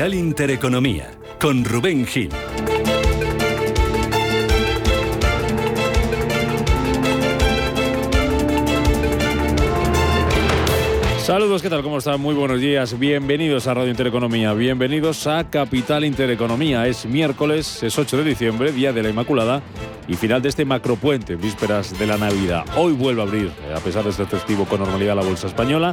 Capital Intereconomía, con Rubén Gil. Saludos, ¿qué tal? ¿Cómo están? Muy buenos días. Bienvenidos a Radio Intereconomía. Bienvenidos a Capital Intereconomía. Es miércoles, es 8 de diciembre, Día de la Inmaculada y final de este macropuente, vísperas de la Navidad. Hoy vuelve a abrir, a pesar de este festivo, con normalidad la bolsa española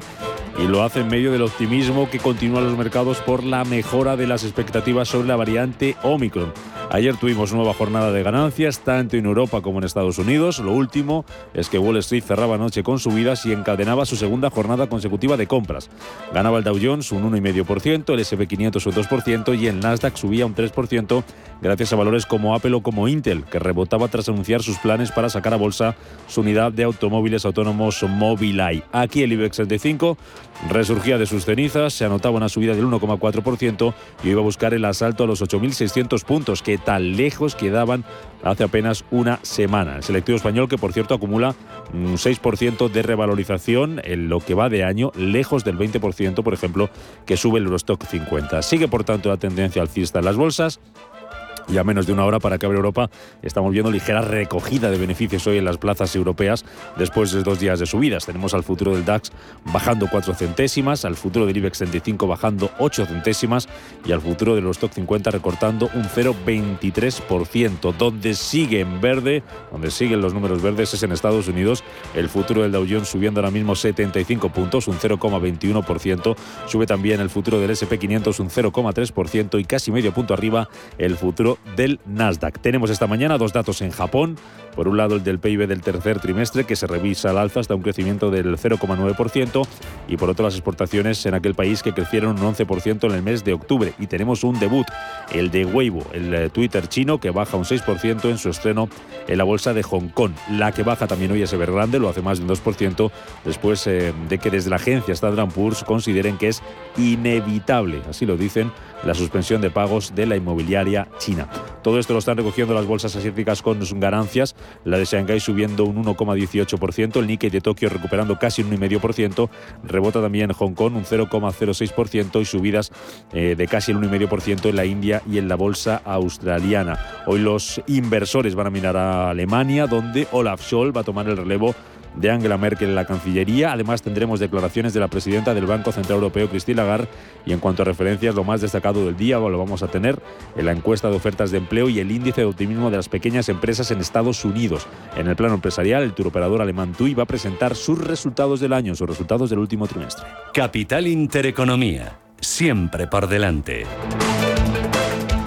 y lo hace en medio del optimismo que continúa los mercados por la mejora de las expectativas sobre la variante Omicron. Ayer tuvimos nueva jornada de ganancias, tanto en Europa como en Estados Unidos. Lo último es que Wall Street cerraba anoche con subidas y encadenaba su segunda jornada consecutiva de compras. Ganaba el Dow Jones un 1,5%, el S&P 500 un 2% y el Nasdaq subía un 3% gracias a valores como Apple o como Intel, que rebotaba tras anunciar sus planes para sacar a bolsa su unidad de automóviles autónomos Mobileye. Aquí el IBEX 35 resurgía de sus cenizas, se anotaba una subida del 1,4% y iba a buscar el asalto a los 8.600 puntos que tan lejos quedaban hace apenas una semana. El selectivo español que por cierto acumula un 6% de revalorización en lo que va de año, lejos del 20% por ejemplo que sube el Eurostock 50. Sigue por tanto la tendencia alcista en las bolsas y a menos de una hora para que abra Europa, estamos viendo ligera recogida de beneficios hoy en las plazas europeas después de dos días de subidas. Tenemos al futuro del DAX bajando 4 centésimas, al futuro del IBEX 35 bajando 8 centésimas y al futuro de los stock 50 recortando un 0,23%. Donde sigue en verde, donde siguen los números verdes es en Estados Unidos. El futuro del Dow Jones subiendo ahora mismo 75 puntos, un 0,21%. Sube también el futuro del SP 500 un 0,3% y casi medio punto arriba el futuro del Nasdaq. Tenemos esta mañana dos datos en Japón. Por un lado, el del PIB del tercer trimestre, que se revisa al alza hasta un crecimiento del 0,9%, y por otro, las exportaciones en aquel país que crecieron un 11% en el mes de octubre. Y tenemos un debut, el de Weibo, el eh, Twitter chino, que baja un 6% en su estreno en la bolsa de Hong Kong. La que baja también hoy es Evergrande, lo hace más de un 2%, después eh, de que desde la agencia Standard Poor's consideren que es inevitable, así lo dicen, la suspensión de pagos de la inmobiliaria china. Todo esto lo están recogiendo las bolsas asiáticas con ganancias, la de Shanghái subiendo un 1,18%, el Nikkei de Tokio recuperando casi un 1,5%, rebota también Hong Kong un 0,06% y subidas eh, de casi el 1,5% en la India y en la bolsa australiana. Hoy los inversores van a mirar a Alemania, donde Olaf Scholz va a tomar el relevo de Angela Merkel en la Cancillería. Además, tendremos declaraciones de la presidenta del Banco Central Europeo, Christine Lagarde. Y en cuanto a referencias, lo más destacado del día lo vamos a tener en la encuesta de ofertas de empleo y el índice de optimismo de las pequeñas empresas en Estados Unidos. En el plano empresarial, el turoperador alemán TUI va a presentar sus resultados del año, sus resultados del último trimestre. Capital Intereconomía, siempre por delante.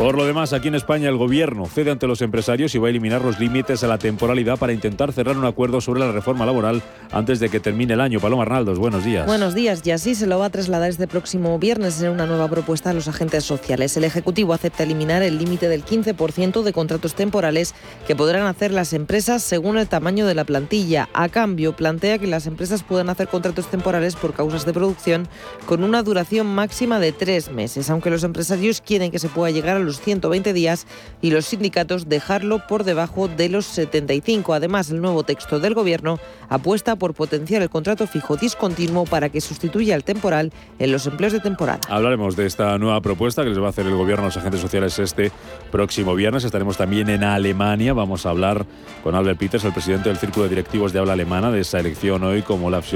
Por lo demás, aquí en España el gobierno cede ante los empresarios y va a eliminar los límites a la temporalidad para intentar cerrar un acuerdo sobre la reforma laboral antes de que termine el año. Paloma Arnaldos, buenos días. Buenos días, y así se lo va a trasladar este próximo viernes en una nueva propuesta a los agentes sociales. El Ejecutivo acepta eliminar el límite del 15% de contratos temporales que podrán hacer las empresas según el tamaño de la plantilla. A cambio, plantea que las empresas puedan hacer contratos temporales por causas de producción con una duración máxima de tres meses, aunque los empresarios quieren que se pueda llegar a los 120 días y los sindicatos dejarlo por debajo de los 75. Además, el nuevo texto del Gobierno apuesta por potenciar el contrato fijo discontinuo para que sustituya al temporal en los empleos de temporada. Hablaremos de esta nueva propuesta que les va a hacer el Gobierno a los agentes sociales este próximo viernes. Estaremos también en Alemania. Vamos a hablar con Albert Peters, el presidente del Círculo de Directivos de Habla Alemana, de esa elección hoy como Olaf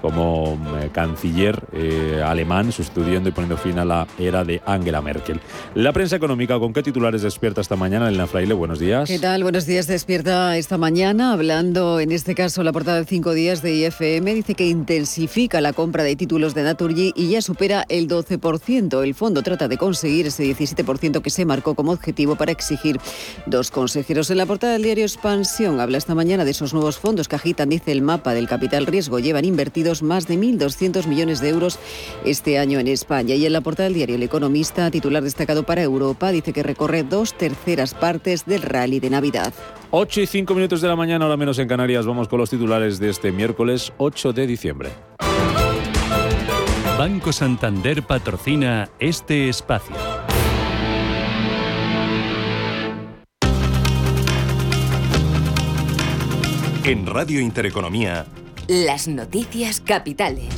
como eh, canciller eh, alemán, sustituyendo y poniendo fin a la era de Angela Merkel. La prensa económica, ¿con qué titulares despierta esta mañana? Elena Fraile, buenos días. ¿Qué tal? Buenos días. Despierta esta mañana hablando, en este caso, la portada de cinco días de IFM. Dice que intensifica la compra de títulos de Naturgy y ya supera el 12%. El fondo trata de conseguir ese 17% que se marcó como objetivo para exigir dos consejeros. En la portada del diario Expansión habla esta mañana de esos nuevos fondos que agitan, dice el mapa del capital riesgo. Llevan invertidos más de 1.200 millones de euros este año en España. Y en la portada del diario El Economista, titular destacado para Europa, dice que recorre dos terceras partes del rally de Navidad. 8 y 5 minutos de la mañana, ahora menos en Canarias. Vamos con los titulares de este miércoles 8 de diciembre. Banco Santander patrocina este espacio. En Radio Intereconomía, las noticias capitales.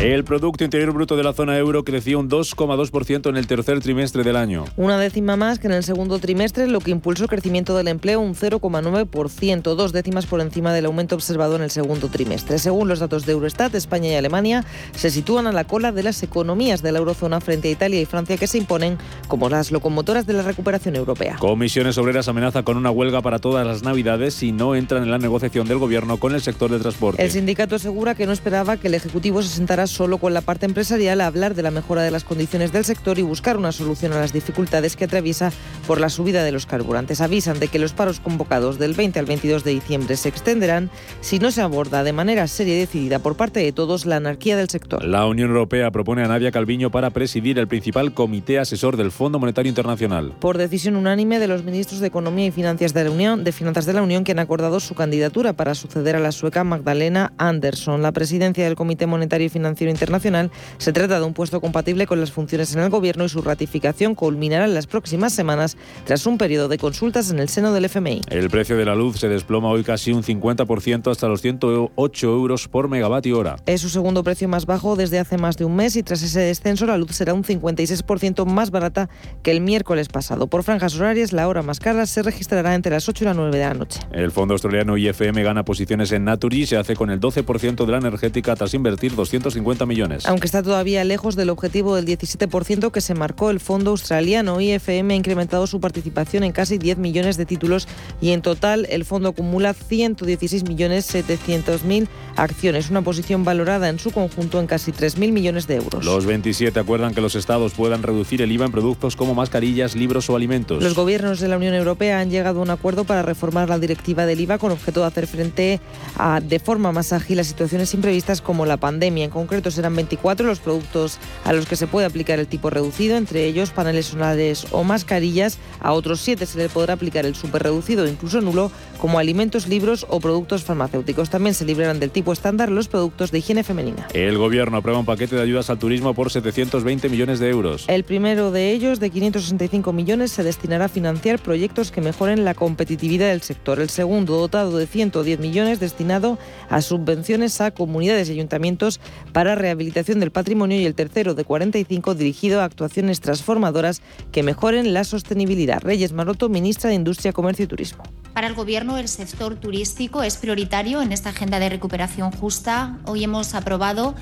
El Producto Interior Bruto de la zona euro creció un 2,2% en el tercer trimestre del año. Una décima más que en el segundo trimestre, lo que impulsó el crecimiento del empleo un 0,9%, dos décimas por encima del aumento observado en el segundo trimestre. Según los datos de Eurostat, España y Alemania se sitúan a la cola de las economías de la eurozona frente a Italia y Francia, que se imponen como las locomotoras de la recuperación europea. Comisiones Obreras amenaza con una huelga para todas las Navidades si no entran en la negociación del Gobierno con el sector del transporte. El sindicato asegura que no esperaba que el Ejecutivo se sentara solo con la parte empresarial a hablar de la mejora de las condiciones del sector y buscar una solución a las dificultades que atraviesa por la subida de los carburantes. Avisan de que los paros convocados del 20 al 22 de diciembre se extenderán si no se aborda de manera seria y decidida por parte de todos la anarquía del sector. La Unión Europea propone a Nadia Calviño para presidir el principal comité asesor del Fondo Monetario Internacional. Por decisión unánime de los ministros de Economía y Finanzas de la Unión, de Finanzas de la Unión que han acordado su candidatura para suceder a la sueca Magdalena Andersson. La presidencia del Comité Monetario y Financiero Internacional se trata de un puesto compatible con las funciones en el Gobierno y su ratificación culminará en las próximas semanas tras un periodo de consultas en el seno del FMI. El precio de la luz se desploma hoy casi un 50% hasta los 108 euros por megavatio hora. Es su segundo precio más bajo desde hace más de un mes y tras ese descenso la luz será un 56% más barata que el miércoles pasado. Por franjas horarias, la hora más cara se registrará entre las 8 y las 9 de la noche. El fondo australiano IFM gana posiciones en Naturgy y se hace con el 12% de la energética tras invertir 250 millones. Aunque está todavía lejos del objetivo del 17% que se marcó el fondo australiano, IFM ha incrementado su participación en casi 10 millones de títulos y en total el fondo acumula 116 millones 700 mil acciones, una posición valorada en su conjunto en casi 3.000 millones de euros. Los 27 acuerdan que los estados puedan reducir el IVA en productos como mascarillas, libros o alimentos. Los gobiernos de la Unión Europea han llegado a un acuerdo para reformar la directiva del IVA con objeto de hacer frente a, de forma más ágil a situaciones imprevistas como la pandemia. En concreto serán 24 los productos a los que se puede aplicar el tipo reducido, entre ellos paneles solares o mascarillas. A otros 7 se le podrá aplicar el super reducido, incluso nulo, como alimentos, libros o productos farmacéuticos. También se librarán del tipo estándar los productos de higiene femenina. El gobierno aprueba un paquete de ayudas al turismo por 720 millones de euros. El primero de ellos, de 565 millones, se destinará a financiar proyectos que mejoren la competitividad del sector. El segundo, dotado de 110 millones, destinado a subvenciones a comunidades y ayuntamientos para rehabilitación del patrimonio y el tercero, de 45, dirigido a actuaciones transformadoras que mejoren la sostenibilidad. Reyes Maroto, ministra de Industria, Comercio y Turismo. Para el Gobierno, el sector turístico es prioritario en esta agenda de recuperación justa. Hoy hemos aprobado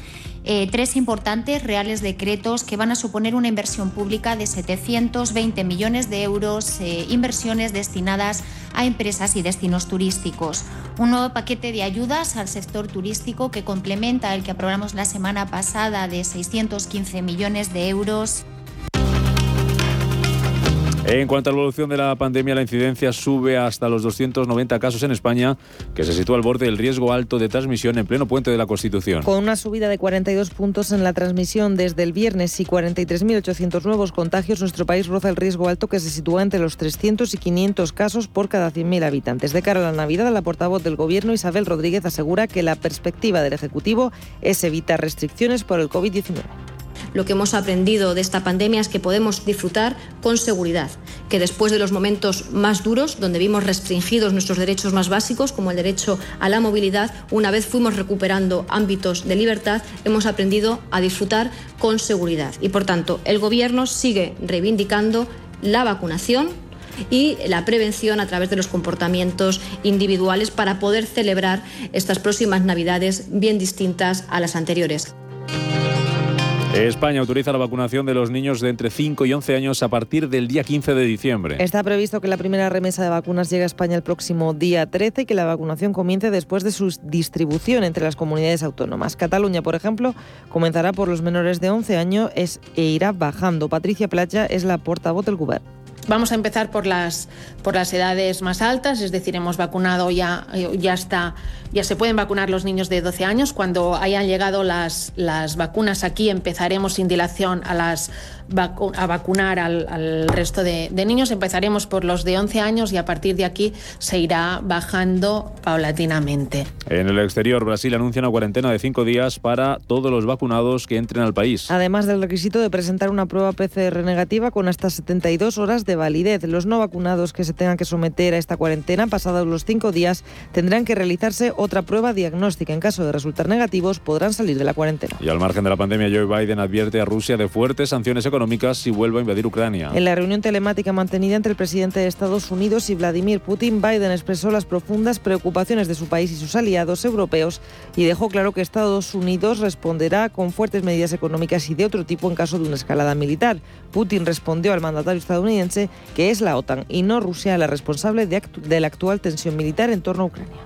eh, tres importantes reales decretos que van a suponer una inversión pública de 720 millones de euros, eh, inversiones destinadas a empresas y destinos turísticos. Un nuevo paquete de ayudas al sector turístico que complementa el que aprobamos la semana pasada de 615 millones de euros. En cuanto a la evolución de la pandemia, la incidencia sube hasta los 290 casos en España, que se sitúa al borde del riesgo alto de transmisión en pleno puente de la Constitución. Con una subida de 42 puntos en la transmisión desde el viernes y 43.800 nuevos contagios, nuestro país roza el riesgo alto que se sitúa entre los 300 y 500 casos por cada 100.000 habitantes. De cara a la Navidad, la portavoz del Gobierno, Isabel Rodríguez, asegura que la perspectiva del Ejecutivo es evitar restricciones por el COVID-19 lo que hemos aprendido de esta pandemia es que podemos disfrutar con seguridad, que después de los momentos más duros, donde vimos restringidos nuestros derechos más básicos, como el derecho a la movilidad, una vez fuimos recuperando ámbitos de libertad, hemos aprendido a disfrutar con seguridad. Y por tanto, el Gobierno sigue reivindicando la vacunación y la prevención a través de los comportamientos individuales para poder celebrar estas próximas Navidades bien distintas a las anteriores. España autoriza la vacunación de los niños de entre 5 y 11 años a partir del día 15 de diciembre. Está previsto que la primera remesa de vacunas llegue a España el próximo día 13 y que la vacunación comience después de su distribución entre las comunidades autónomas. Cataluña, por ejemplo, comenzará por los menores de 11 años e irá bajando. Patricia Playa es la portavoz del Gobierno. Vamos a empezar por las, por las edades más altas, es decir, hemos vacunado ya, ya está, ya se pueden vacunar los niños de 12 años. Cuando hayan llegado las, las vacunas aquí, empezaremos sin dilación a las a vacunar al, resto de, niños. Empezaremos por los de 11 años y a partir de aquí se irá bajando paulatinamente. En el exterior, Brasil anuncia una cuarentena de cinco días para todos los vacunados que entren al país. Además del requisito de presentar una prueba PCR negativa con hasta 72 horas de validez. Los no vacunados que se tengan que someter a esta cuarentena pasados los cinco días tendrán que realizarse otra prueba diagnóstica. En caso de resultar negativos, podrán salir de la cuarentena. Y al margen de la pandemia, Joe Biden advierte a Rusia de fuertes sanciones económicas si vuelve a invadir Ucrania. En la reunión telemática mantenida entre el presidente de Estados Unidos y Vladimir Putin, Biden expresó las profundas preocupaciones de su país y sus aliados europeos y dejó claro que Estados Unidos responderá con fuertes medidas económicas y de otro tipo en caso de una escalada militar. Putin respondió al mandatario estadounidense que es la OTAN y no Rusia la responsable de, de la actual tensión militar en torno a Ucrania.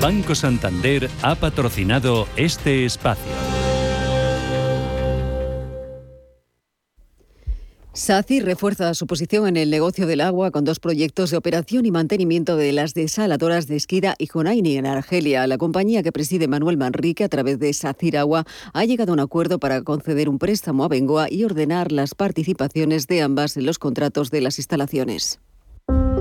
Banco Santander ha patrocinado este espacio. SACI refuerza su posición en el negocio del agua con dos proyectos de operación y mantenimiento de las desaladoras de Esquida y Jonaini en Argelia. La compañía que preside Manuel Manrique a través de SACIR Agua ha llegado a un acuerdo para conceder un préstamo a Bengoa y ordenar las participaciones de ambas en los contratos de las instalaciones.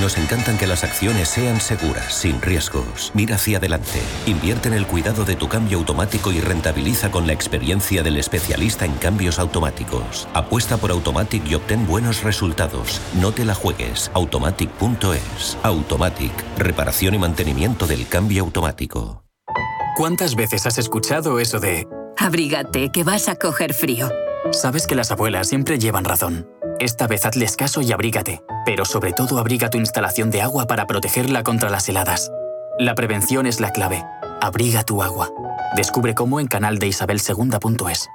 Nos encantan que las acciones sean seguras, sin riesgos. Mira hacia adelante. Invierte en el cuidado de tu cambio automático y rentabiliza con la experiencia del especialista en cambios automáticos. Apuesta por Automatic y obtén buenos resultados. No te la juegues. Automatic.es. Automatic. Reparación y mantenimiento del cambio automático. ¿Cuántas veces has escuchado eso de... Abrígate, que vas a coger frío? Sabes que las abuelas siempre llevan razón. Esta vez hazles caso y abrígate, pero sobre todo abriga tu instalación de agua para protegerla contra las heladas. La prevención es la clave. Abriga tu agua. Descubre cómo en canal de isabelsegunda.es.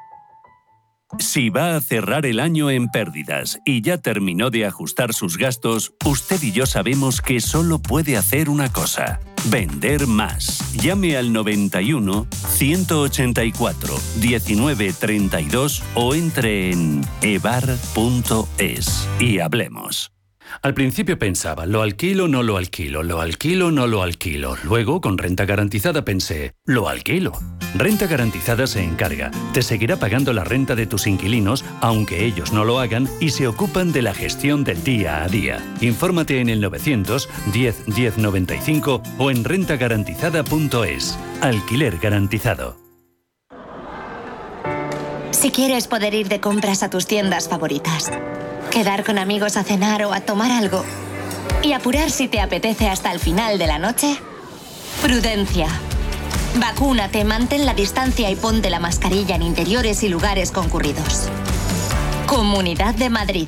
Si va a cerrar el año en pérdidas y ya terminó de ajustar sus gastos, usted y yo sabemos que solo puede hacer una cosa, vender más. Llame al 91 184 1932 o entre en evar.es y hablemos. Al principio pensaba, lo alquilo, no lo alquilo, lo alquilo, no lo alquilo. Luego, con renta garantizada, pensé, lo alquilo. Renta garantizada se encarga. Te seguirá pagando la renta de tus inquilinos, aunque ellos no lo hagan, y se ocupan de la gestión del día a día. Infórmate en el 900 10 10 95 o en rentagarantizada.es. Alquiler garantizado. Si quieres poder ir de compras a tus tiendas favoritas, quedar con amigos a cenar o a tomar algo y apurar si te apetece hasta el final de la noche, prudencia. Vacúnate, mantén la distancia y ponte la mascarilla en interiores y lugares concurridos. Comunidad de Madrid.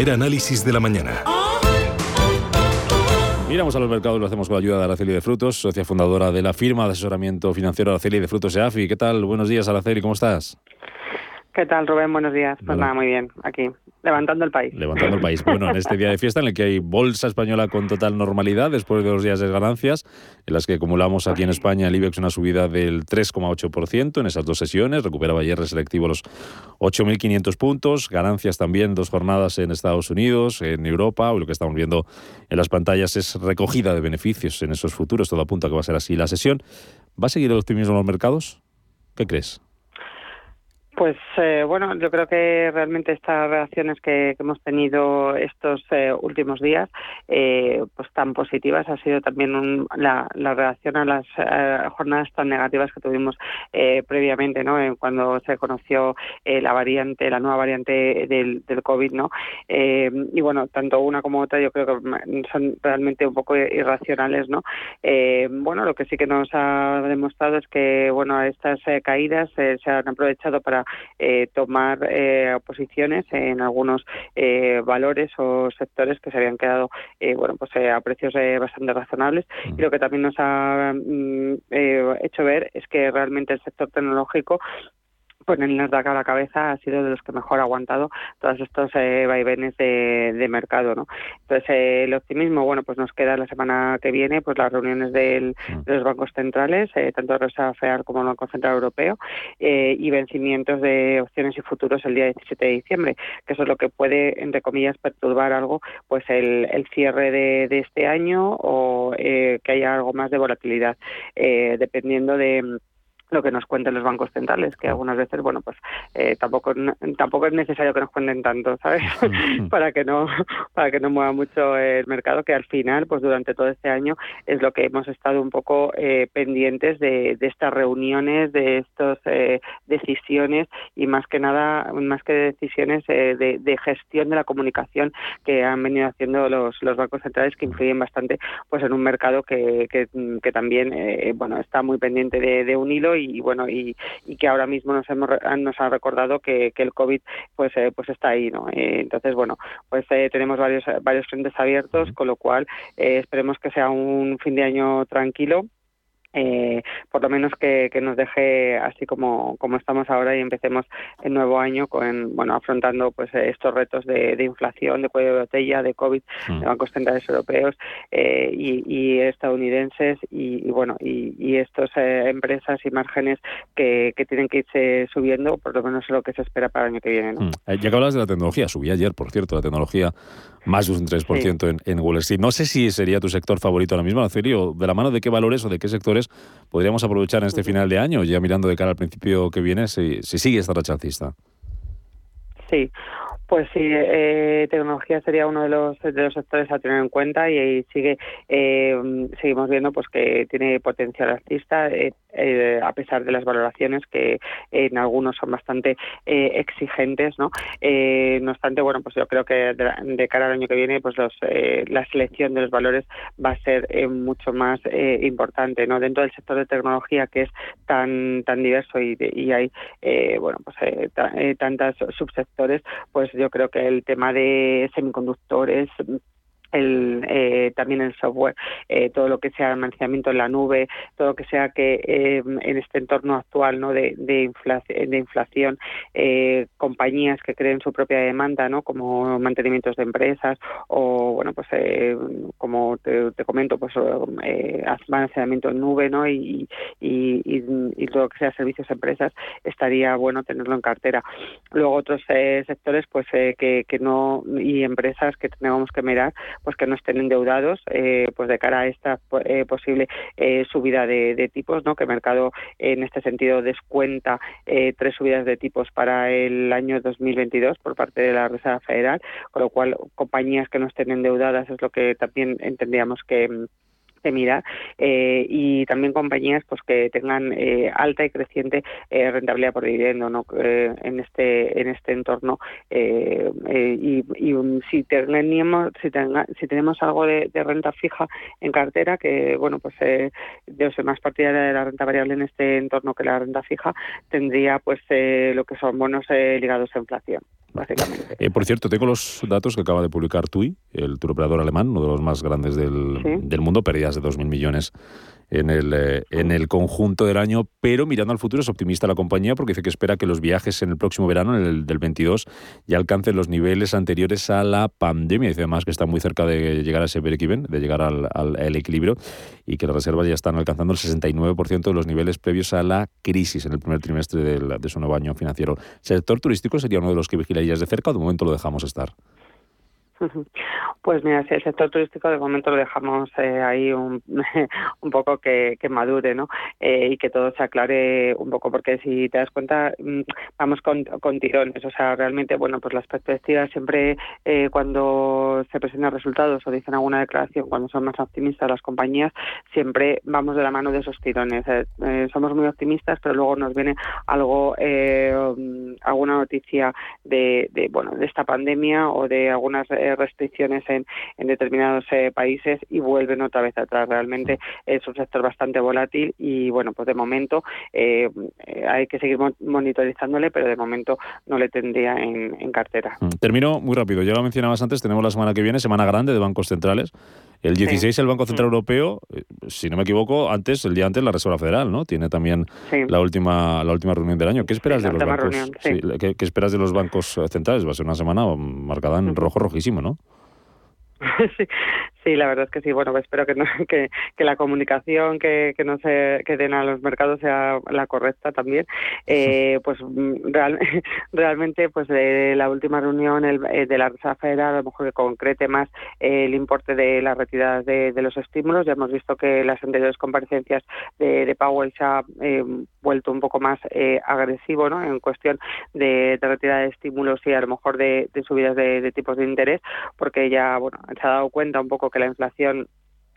Primer análisis de la mañana. Miramos a los mercados, lo hacemos con la ayuda de Araceli de Frutos, socia fundadora de la firma de asesoramiento financiero Araceli de Frutos EAFI. ¿Qué tal? Buenos días, Araceli, ¿cómo estás? ¿Qué tal, Rubén? Buenos días. Pues Hola. nada, muy bien, aquí, levantando el país. Levantando el país. Bueno, en este día de fiesta en el que hay bolsa española con total normalidad, después de dos días de ganancias, en las que acumulamos aquí en España el IBEX una subida del 3,8% en esas dos sesiones, recuperaba ayer el selectivo los 8.500 puntos, ganancias también dos jornadas en Estados Unidos, en Europa, lo que estamos viendo en las pantallas es recogida de beneficios en esos futuros, todo apunta a que va a ser así la sesión. ¿Va a seguir el optimismo en los mercados? ¿Qué crees? Pues eh, bueno, yo creo que realmente estas reacciones que, hemos tenido estos eh, últimos días, eh, pues tan positivas, ha sido también la, reacción a las jornadas tan negativas que tuvimos previamente, ¿no? cuando se conoció la variante, la nueva variante del, del COVID, ¿no? y bueno, tanto una como otra, yo creo que son realmente un poco irracionales, ¿no? bueno, lo que sí que nos ha demostrado es que bueno, estas caídas se han aprovechado para eh, tomar eh, posiciones en algunos eh, valores o sectores que se habían quedado bueno pues a precios bastante razonables mm. y lo que también nos ha mm, hecho ver es que realmente el sector tecnológico pues en el a la cabeza ha sido de los que mejor ha aguantado todos estos eh, vaivenes de, mercado, ¿no? Entonces eh, el optimismo, bueno, pues nos queda la semana que viene, pues las reuniones del, mm. de los bancos centrales, eh, tanto el Reserva Federal como el Banco Central Europeo, y vencimientos de opciones y futuros el día 17 de diciembre, que eso es lo que puede, entre comillas, perturbar algo, pues el, cierre de, de, este año o que haya algo más de volatilidad, dependiendo de lo que nos cuenten los bancos centrales, que algunas veces, bueno, pues eh, tampoco tampoco es necesario que nos cuenten tanto, ¿sabes? para que no para que no mueva mucho el mercado, que al final, pues durante todo este año es lo que hemos estado un poco eh, pendientes de, estas reuniones, de estas eh, decisiones y más que nada, más que decisiones de, gestión de la comunicación que han venido haciendo los, los bancos centrales que influyen bastante, pues en un mercado que, que, también, bueno, está muy pendiente de, de un hilo y, bueno y, que ahora mismo nos hemos nos ha recordado que, el covid pues eh, pues está ahí no eh, entonces bueno pues eh, tenemos varios varios frentes abiertos con lo cual esperemos que sea un fin de año tranquilo eh, por lo menos que, nos deje así como, como estamos ahora y empecemos el nuevo año con bueno afrontando pues estos retos de, inflación, de cuello de botella, de COVID, mm. de bancos centrales europeos eh, y, estadounidenses y, bueno y, y estas eh, empresas y márgenes que, tienen que irse subiendo, por lo menos es lo que se espera para el año que viene. ¿no? Mm. Ya que hablas de la tecnología, subí ayer, por cierto, la tecnología más de un 3% en, en Wall Street. No sé si sería tu sector favorito ahora mismo, o de la mano de qué valores o de qué sectores podríamos aprovechar en este final de año, ya mirando de cara al principio que viene, si, si sigue esta racha alcista. Sí, pues sí, eh, tecnología sería uno de los, de los sectores a tener en cuenta y, sigue eh, seguimos viendo pues que tiene potencial alcista eh, eh, a pesar de las valoraciones que en algunos son bastante exigentes, ¿no? no obstante, bueno, pues yo creo que de, cara al año que viene, pues los, la selección de los valores va a ser mucho más importante, ¿no? Dentro del sector de tecnología que es tan tan diverso y, y hay bueno pues tantas subsectores, pues yo creo que el tema de semiconductores el, eh, también el software, eh, todo lo que sea almacenamiento en la nube, todo lo que sea que eh, en este entorno actual ¿no? de, inflación, de inflación compañías que creen su propia demanda, ¿no? como mantenimientos de empresas o, bueno, pues como te, comento, pues almacenamiento en nube ¿no? Y, y, y, todo lo que sea servicios a empresas, estaría bueno tenerlo en cartera. Luego otros sectores pues que, que no y empresas que tenemos que mirar pues que no estén endeudados eh, pues de cara a esta eh, posible eh, subida de, tipos no que el mercado en este sentido descuenta tres subidas de tipos para el año 2022 por parte de la Reserva Federal con lo cual compañías que no estén endeudadas es lo que también entendíamos que de mirar eh, y también compañías pues que tengan eh, alta y creciente eh, rentabilidad por dividendo ¿no? en este en este entorno y, si tenemos si, si tenemos algo de, renta fija en cartera que bueno pues yo soy más partidaria de la renta variable en este entorno que la renta fija tendría pues lo que son bonos ligados a inflación básicamente. Eh, por cierto, tengo los datos que acaba de publicar TUI, el turoperador alemán, uno de los más grandes del, del mundo, pérdidas de 2.000 millones en el, eh, en el conjunto del año, pero mirando al futuro es optimista la compañía porque dice que espera que los viajes en el próximo verano, en el del 22, ya alcancen los niveles anteriores a la pandemia. Dice además que está muy cerca de llegar a ese break-even, de llegar al, al, equilibrio y que las reservas ya están alcanzando el 69% de los niveles previos a la crisis en el primer trimestre de su nuevo año financiero. ¿El sector turístico sería uno de los que vigilarías de cerca o de momento lo dejamos estar? Pues mira, si el sector turístico de momento lo dejamos eh, ahí un, un poco que, madure, ¿no? Eh, y que todo se aclare un poco, porque si te das cuenta, mm, vamos con, tirones. O sea, realmente, bueno, pues las perspectivas siempre eh, cuando se presentan resultados o dicen alguna declaración, cuando son más optimistas las compañías, siempre vamos de la mano de esos tirones. somos muy optimistas, pero luego nos viene algo, mm, alguna noticia de, de, bueno, de esta pandemia o de algunas restricciones en, en determinados eh, países y vuelven otra vez atrás. Realmente es un sector bastante volátil y bueno, pues de momento eh, eh, hay que seguir monitorizándole, pero de momento no le tendría en, cartera. Mm, termino muy rápido. Ya lo mencionabas antes, tenemos la semana que viene, semana grande de bancos centrales. El 16 el Banco Central mm. Europeo, si no me equivoco, antes, el día antes la Reserva Federal, ¿no? Tiene también la última la última reunión del año. ¿Qué esperas de los bancos? ¿qué, ¿qué, esperas de los bancos centrales? Va a ser una semana marcada en rojo rojísimo, ¿no? Sí, la verdad es que sí. Bueno, pues espero que, que, la comunicación que, que, no se, que den a los mercados sea la correcta también. Eh, pues mm, real, realmente, pues de la última reunión el, eh, de la Reserva Federal, a lo mejor que concrete más eh, el importe de la retirada de, los estímulos. Ya hemos visto que las anteriores comparecencias de, de Powell se ha vuelto un poco más agresivo ¿no? en cuestión de, retirada de estímulos y a lo mejor de, subidas de, de tipos de interés, porque ya bueno se ha dado cuenta un poco que la inflación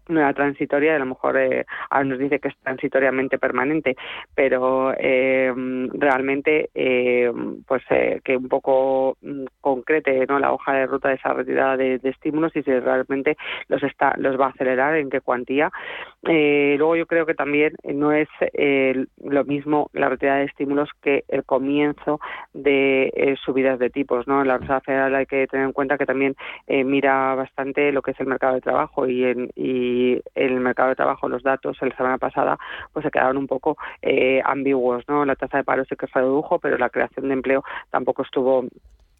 no era transitoria, a lo mejor eh, ahora nos dice que es transitoriamente permanente, pero eh, realmente eh, pues eh, que un poco mm, concrete ¿no? la hoja de ruta de esa retirada de, estímulos y si realmente los está los va a acelerar, en qué cuantía. luego yo creo que también no es lo mismo la retirada de estímulos que el comienzo de subidas de tipos. ¿no? La Reserva Federal hay que tener en cuenta que también mira bastante lo que es el mercado de trabajo y, en, y y el mercado de trabajo, los datos la semana pasada, pues se quedaron un poco eh, ambiguos, ¿no? La tasa de paro sí que se redujo, pero la creación de empleo tampoco estuvo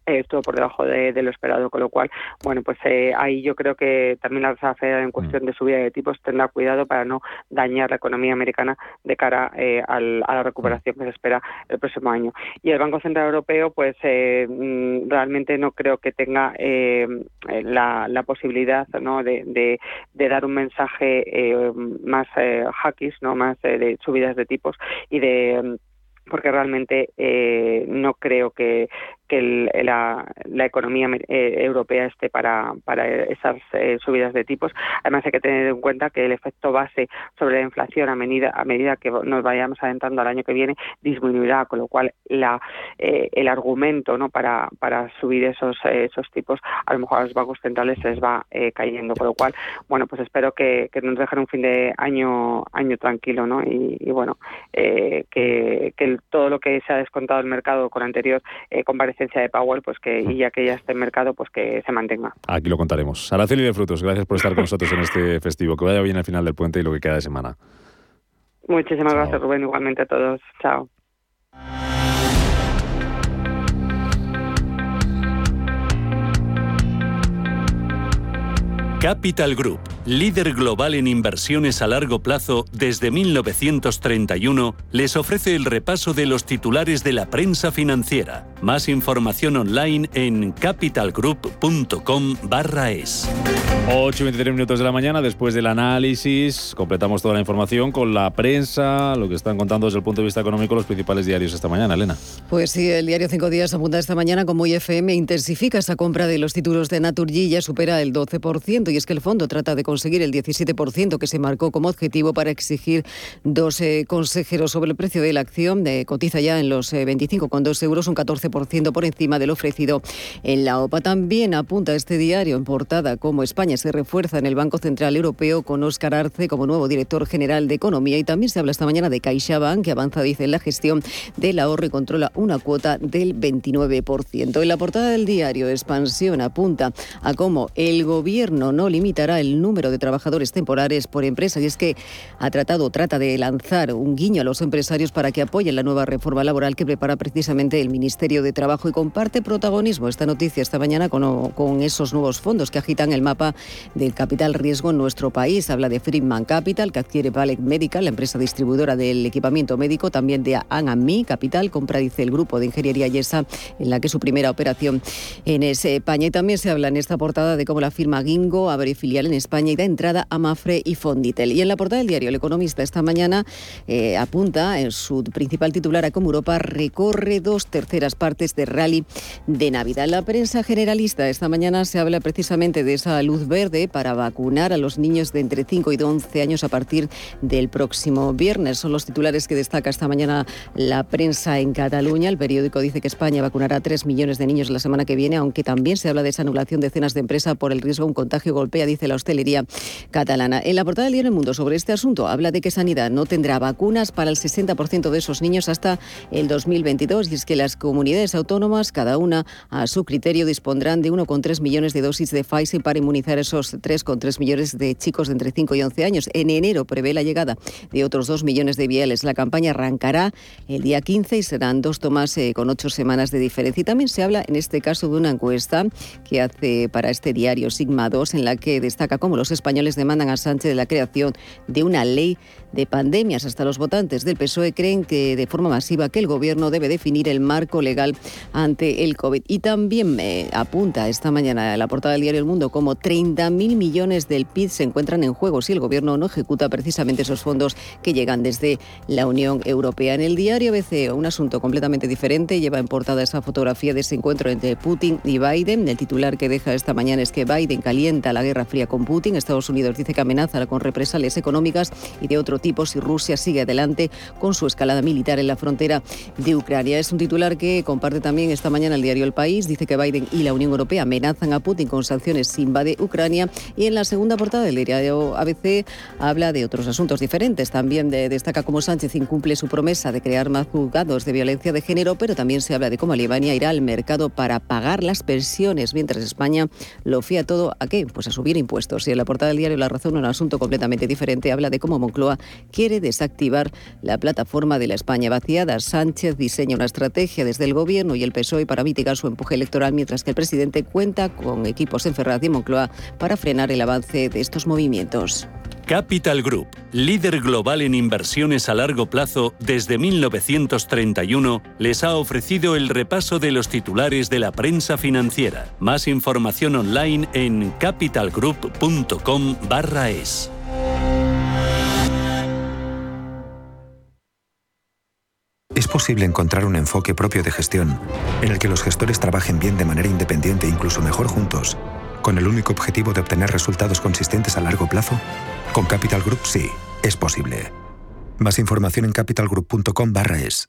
eh, estuvo por debajo de, lo esperado, con lo cual, bueno, pues eh, ahí yo creo que también la Reserva Federal en cuestión mm. de subida de tipos tendrá cuidado para no dañar la economía americana de cara eh, a la recuperación que se espera el próximo año. Y el Banco Central Europeo, pues mm, realmente no creo que tenga la, posibilidad ¿no? de, dar un mensaje más hackish, ¿no? más de subidas de tipos y de porque realmente eh, no creo que, que la, la, economía eh, europea esté para, para esas eh, subidas de tipos. Además hay que tener en cuenta que el efecto base sobre la inflación a medida, a medida que nos vayamos adentrando al año que viene disminuirá, con lo cual la, el argumento ¿no? para, para subir esos, esos tipos a lo mejor a los bancos centrales se les va cayendo, con lo cual, bueno, pues espero que, nos dejen un fin de año año tranquilo ¿no? y, y bueno, que, que todo lo que se ha descontado el mercado con anterior eh, comparecencia de Powell, pues que y ya que ya esté en mercado, pues que se mantenga. Aquí lo contaremos. Araceli de Frutos, gracias por estar con nosotros en este festivo. Que vaya bien al final del puente y lo que queda de semana. Muchísimas gracias, Rubén. Igualmente a todos. Chao. Capital Group, líder global en inversiones a largo plazo desde 1931, les ofrece el repaso de los titulares de la prensa financiera. Más información online en capitalgroup.com es. 8 y 23 minutos de la mañana, después del análisis, completamos toda la información con la prensa, lo que están contando desde el punto de vista económico los principales diarios esta mañana, Elena. Pues sí, el diario Cinco Días apunta esta mañana como IFM intensifica esa compra de los títulos de Naturgy y ya supera el 12% y es que el fondo trata de conseguir el 17% que se marcó como objetivo para exigir dos consejeros sobre el precio de la acción. De, cotiza ya en los 25,2 eh, euros, un 14% por encima del ofrecido en la OPA. También apunta este diario en portada cómo España se refuerza en el Banco Central Europeo con Óscar Arce como nuevo director general de Economía y también se habla esta mañana de CaixaBank que avanza, dice, en la gestión del ahorro y controla una cuota del 29%. En la portada del diario Expansión apunta a cómo el gobierno no no limitará el número de trabajadores temporales por empresa y es que ha tratado, trata de lanzar un guiño a los empresarios para que apoyen la nueva reforma laboral que prepara precisamente el Ministerio de Trabajo y comparte protagonismo esta noticia esta mañana con, con esos nuevos fondos que agitan el mapa del capital riesgo en nuestro país. Habla de Friedman Capital, que adquiere Valec Medical, la empresa distribuidora del equipamiento médico, también de Anami Capital, compra, dice el grupo de ingeniería Yesa, en la que su primera operación en España. Y también se habla en esta portada de cómo la firma Gingo abre filial en España y da entrada a Mafre y Fonditel. Y en la portada del diario El Economista esta mañana eh, apunta en su principal titular a cómo Europa recorre dos terceras partes de rally de Navidad. La prensa generalista esta mañana se habla precisamente de esa luz verde para vacunar a los niños de entre 5 y 11 años a partir del próximo viernes. Son los titulares que destaca esta mañana la prensa en Cataluña. El periódico dice que España vacunará a 3 millones de niños la semana que viene, aunque también se habla de esa anulación de cenas de empresa por el riesgo de un contagio golpea, dice la hostelería catalana. En la portada del diario El Mundo sobre este asunto habla de que Sanidad no tendrá vacunas para el 60% de esos niños hasta el 2022 y es que las comunidades autónomas, cada una a su criterio, dispondrán de 1,3 millones de dosis de Pfizer para inmunizar esos 3,3 millones de chicos de entre 5 y 11 años. En enero prevé la llegada de otros 2 millones de viales. La campaña arrancará el día 15 y serán dos tomas eh, con ocho semanas de diferencia. Y también se habla en este caso de una encuesta que hace para este diario Sigma 2 en la que destaca cómo los españoles demandan a Sánchez la creación de una ley de pandemias. Hasta los votantes del PSOE creen que de forma masiva que el gobierno debe definir el marco legal ante el COVID. Y también me apunta esta mañana en la portada del diario El Mundo como 30.000 millones del PIB se encuentran en juego si el gobierno no ejecuta precisamente esos fondos que llegan desde la Unión Europea. En el diario BC, un asunto completamente diferente, lleva en portada esa fotografía de ese encuentro entre Putin y Biden. El titular que deja esta mañana es que Biden calienta la guerra fría con Putin. Estados Unidos dice que amenaza con represalias económicas y de otro tipo si Rusia sigue adelante con su escalada militar en la frontera de Ucrania. Es un titular que comparte también esta mañana el diario El País. Dice que Biden y la Unión Europea amenazan a Putin con sanciones si invade Ucrania. Y en la segunda portada del diario ABC habla de otros asuntos diferentes. También destaca cómo Sánchez incumple su promesa de crear más juzgados de violencia de género, pero también se habla de cómo Alemania irá al mercado para pagar las pensiones, mientras España lo fía todo a qué? Pues a subir impuestos. Y en la portada del diario La Razón, un asunto completamente diferente, habla de cómo Moncloa quiere desactivar la plataforma de la España vaciada. Sánchez diseña una estrategia desde el Gobierno y el PSOE para mitigar su empuje electoral, mientras que el presidente cuenta con equipos en Ferraz y Moncloa para frenar el avance de estos movimientos. Capital Group, líder global en inversiones a largo plazo desde 1931, les ha ofrecido el repaso de los titulares de la prensa financiera. Más información online en capitalgroup.com/es. Es posible encontrar un enfoque propio de gestión en el que los gestores trabajen bien de manera independiente e incluso mejor juntos, con el único objetivo de obtener resultados consistentes a largo plazo. Con Capital Group sí, es posible. Más información en capitalgroup.com/es.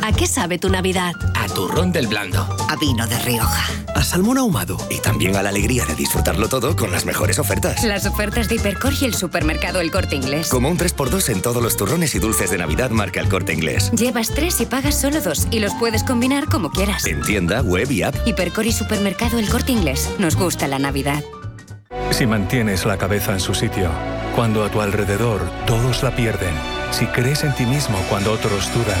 ¿A qué sabe tu Navidad? A turrón del blando. A vino de Rioja. A salmón ahumado. Y también a la alegría de disfrutarlo todo con las mejores ofertas. Las ofertas de Hipercor y el supermercado El Corte Inglés. Como un 3x2 en todos los turrones y dulces de Navidad marca El Corte Inglés. Llevas tres y pagas solo dos. Y los puedes combinar como quieras. En tienda, web y app. Hipercor y supermercado El Corte Inglés. Nos gusta la Navidad. Si mantienes la cabeza en su sitio, cuando a tu alrededor todos la pierden, si crees en ti mismo cuando otros dudan,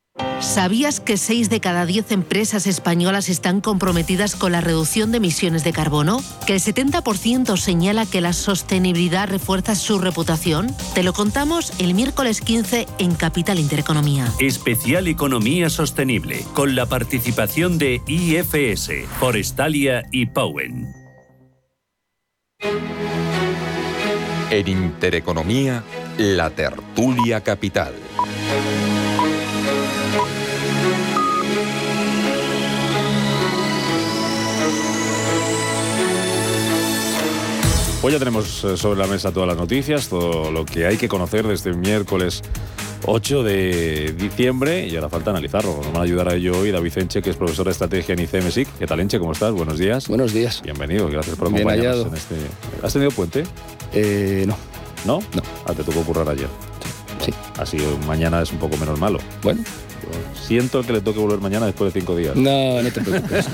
¿Sabías que 6 de cada 10 empresas españolas están comprometidas con la reducción de emisiones de carbono? ¿Que el 70% señala que la sostenibilidad refuerza su reputación? Te lo contamos el miércoles 15 en Capital Intereconomía. Especial Economía Sostenible, con la participación de IFS, Forestalia y Powen. En Intereconomía, la tertulia capital. Hoy ya tenemos eh, sobre la mesa todas las noticias, todo lo que hay que conocer desde miércoles 8 de diciembre y ahora falta analizarlo. Nos van a ayudar a ello hoy David Enche, que es profesor de estrategia en ICMSIC. ¿Qué tal, Enche? ¿Cómo estás? Buenos días. Buenos días. Bienvenido, gracias por acompañarnos en este... ¿Has tenido puente? Eh, no. ¿No? No. Ah, te tocó currar ayer. Sí. Así mañana es un poco menos malo. Bueno. Siento que le toque volver mañana después de cinco días. No, no te preocupes.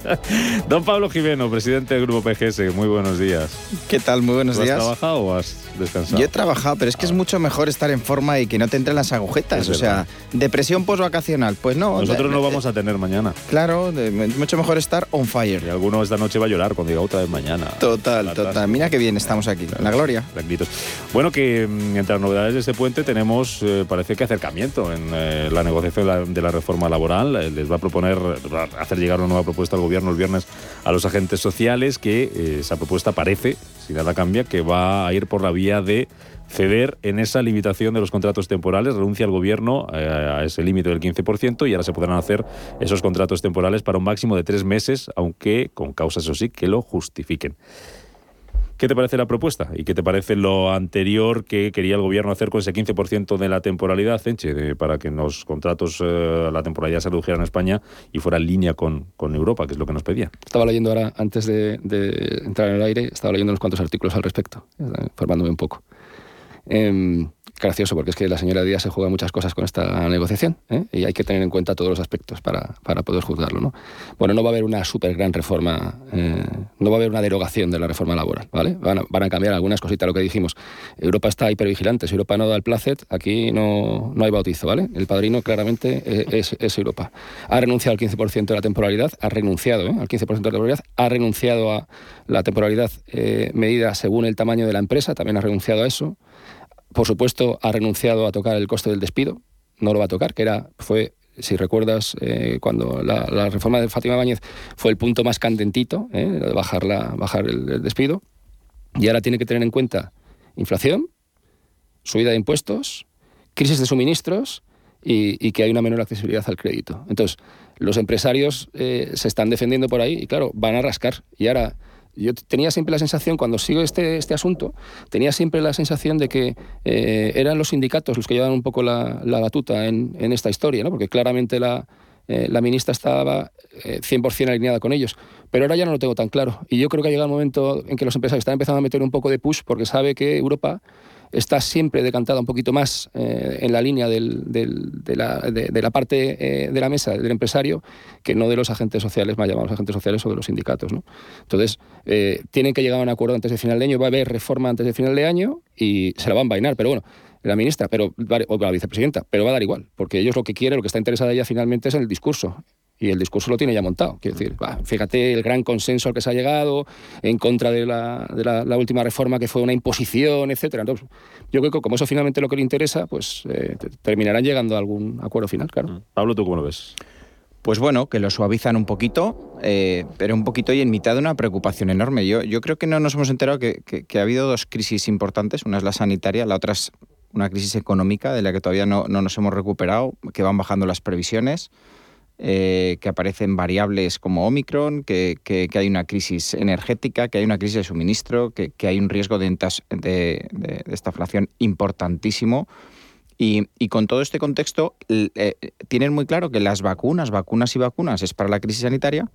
Don Pablo Jimeno, presidente del Grupo PGS, muy buenos días. ¿Qué tal? Muy buenos ¿Tú días. ¿Has trabajado o has descansado? Yo he trabajado, pero es que es mucho mejor estar en forma y que no te entren las agujetas. Es o sea, depresión postvacacional, pues no. Nosotros de- no vamos a tener mañana. Claro, de- mucho mejor estar on fire. Y alguno esta noche va a llorar cuando diga otra vez mañana. Total, total. Mira qué bien estamos aquí, en la gloria. Tranquilitos. Bueno, que mm, entre las novedades de este puente tenemos, eh, parece que acercamiento en eh, la negociación la, de la reforma laboral. Eh, les va a proponer hacer llegar una nueva propuesta al gobierno el viernes a los agentes sociales, que eh, esa propuesta parece, si nada cambia, que va a ir por la vía de ceder en esa limitación de los contratos temporales. Renuncia el gobierno eh, a ese límite del 15% y ahora se podrán hacer esos contratos temporales para un máximo de tres meses, aunque con causas, eso sí, que lo justifiquen. ¿Qué te parece la propuesta? ¿Y qué te parece lo anterior que quería el gobierno hacer con ese 15% de la temporalidad, Enche, para que los contratos eh, la temporalidad se redujera en España y fuera en línea con, con Europa, que es lo que nos pedía? Estaba leyendo ahora, antes de, entrar en el aire, estaba leyendo unos cuantos artículos al respecto, eh, informándome un poco. Em, gracioso, porque es que la señora Díaz se juega muchas cosas con esta negociación ¿eh? y hay que tener en cuenta todos los aspectos para, para poder juzgarlo. ¿no? Bueno, no va a haber una súper gran reforma, eh, no va a haber una derogación de la reforma laboral, ¿vale? Van a, van a cambiar algunas cositas, lo que dijimos. Europa está hipervigilante, si Europa no da el placet, aquí no, no hay bautizo, ¿vale? El padrino claramente eh, es, es Europa. Ha renunciado al 15% de la temporalidad, ha renunciado ¿eh? al 15% de la temporalidad, ha renunciado a la temporalidad eh, medida según el tamaño de la empresa, también ha renunciado a eso. Por supuesto, ha renunciado a tocar el coste del despido, no lo va a tocar, que era, fue, si recuerdas, eh, cuando la, reforma de Fátima Báñez fue el punto más candentito, eh, de bajar, la, bajar el, despido, y ahora tiene que tener en cuenta inflación, subida de impuestos, crisis de suministros y, y que hay una menor accesibilidad al crédito. Entonces, los empresarios eh, se están defendiendo por ahí y, claro, van a rascar. Y ahora, yo tenía siempre la sensación, cuando sigo este, este asunto, tenía siempre la sensación de que eh, eran los sindicatos los que llevaban un poco la, la batuta en, en esta historia, ¿no? porque claramente la, eh, la ministra estaba eh, 100% alineada con ellos. Pero ahora ya no lo tengo tan claro. Y yo creo que ha llegado el momento en que los empresarios están empezando a meter un poco de push porque sabe que Europa está siempre decantada un poquito más eh, en la línea del- del- de, la, de- la parte eh, de la mesa del empresario que no de los agentes sociales, más llamados agentes sociales o de los sindicatos. ¿no? Entonces, eh, tienen que llegar a un acuerdo antes de final de año, va a haber reforma antes de final de año y se la van a vainar, pero bueno. La ministra, pero o la vicepresidenta, pero va a dar igual, porque ellos lo que quieren, lo que está interesada ella finalmente es en el discurso y el discurso lo tiene ya montado. Quiero decir, bah, fíjate el gran consenso al que se ha llegado en contra de, la, de la- la última reforma que fue una imposición, etcétera. Entonces, yo creo que como eso finalmente es lo que le interesa, pues eh, te- terminarán llegando a algún acuerdo final, claro. Pablo, ¿tú cómo lo ves? Pues bueno, que lo suavizan un poquito, eh, pero un poquito y en mitad de una preocupación enorme. Yo, yo creo que no nos hemos enterado que, que- que ha habido dos crisis importantes. Una es la sanitaria, la otra es una crisis económica de la que todavía no, no nos hemos recuperado, que van bajando las previsiones, eh, que aparecen variables como Omicron, que, que- hay una crisis energética, que hay una crisis de suministro, que, que hay un riesgo de, de, de- de estaflación importantísimo Y, con todo este contexto, eh, tienen muy claro que las vacunas, vacunas y vacunas es para la crisis sanitaria,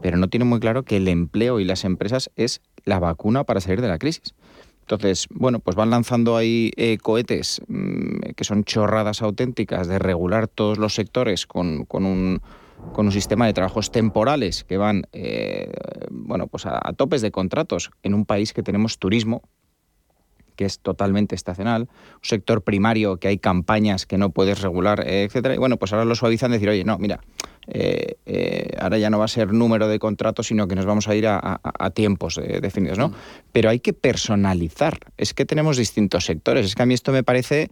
pero no tienen muy claro que el empleo y las empresas es la vacuna para salir de la crisis. Entonces, bueno, pues van lanzando ahí eh, cohetes mm, que son chorradas auténticas de regular todos los sectores con, con un con un sistema de trabajos temporales que van eh, bueno, pues a, topes de contratos en un país que tenemos turismo, que es totalmente estacional, un sector primario que hay campañas que no puedes regular, etc. etcétera. Y bueno, pues ahora lo suavizan decir, oye, no, mira, eh, eh, ahora ya no va a ser número de contratos, sino que nos vamos a ir a, tiempos definidos, ¿no? Mm. Pero hay que personalizar. Es que tenemos distintos sectores. Es que a mí esto me parece eh,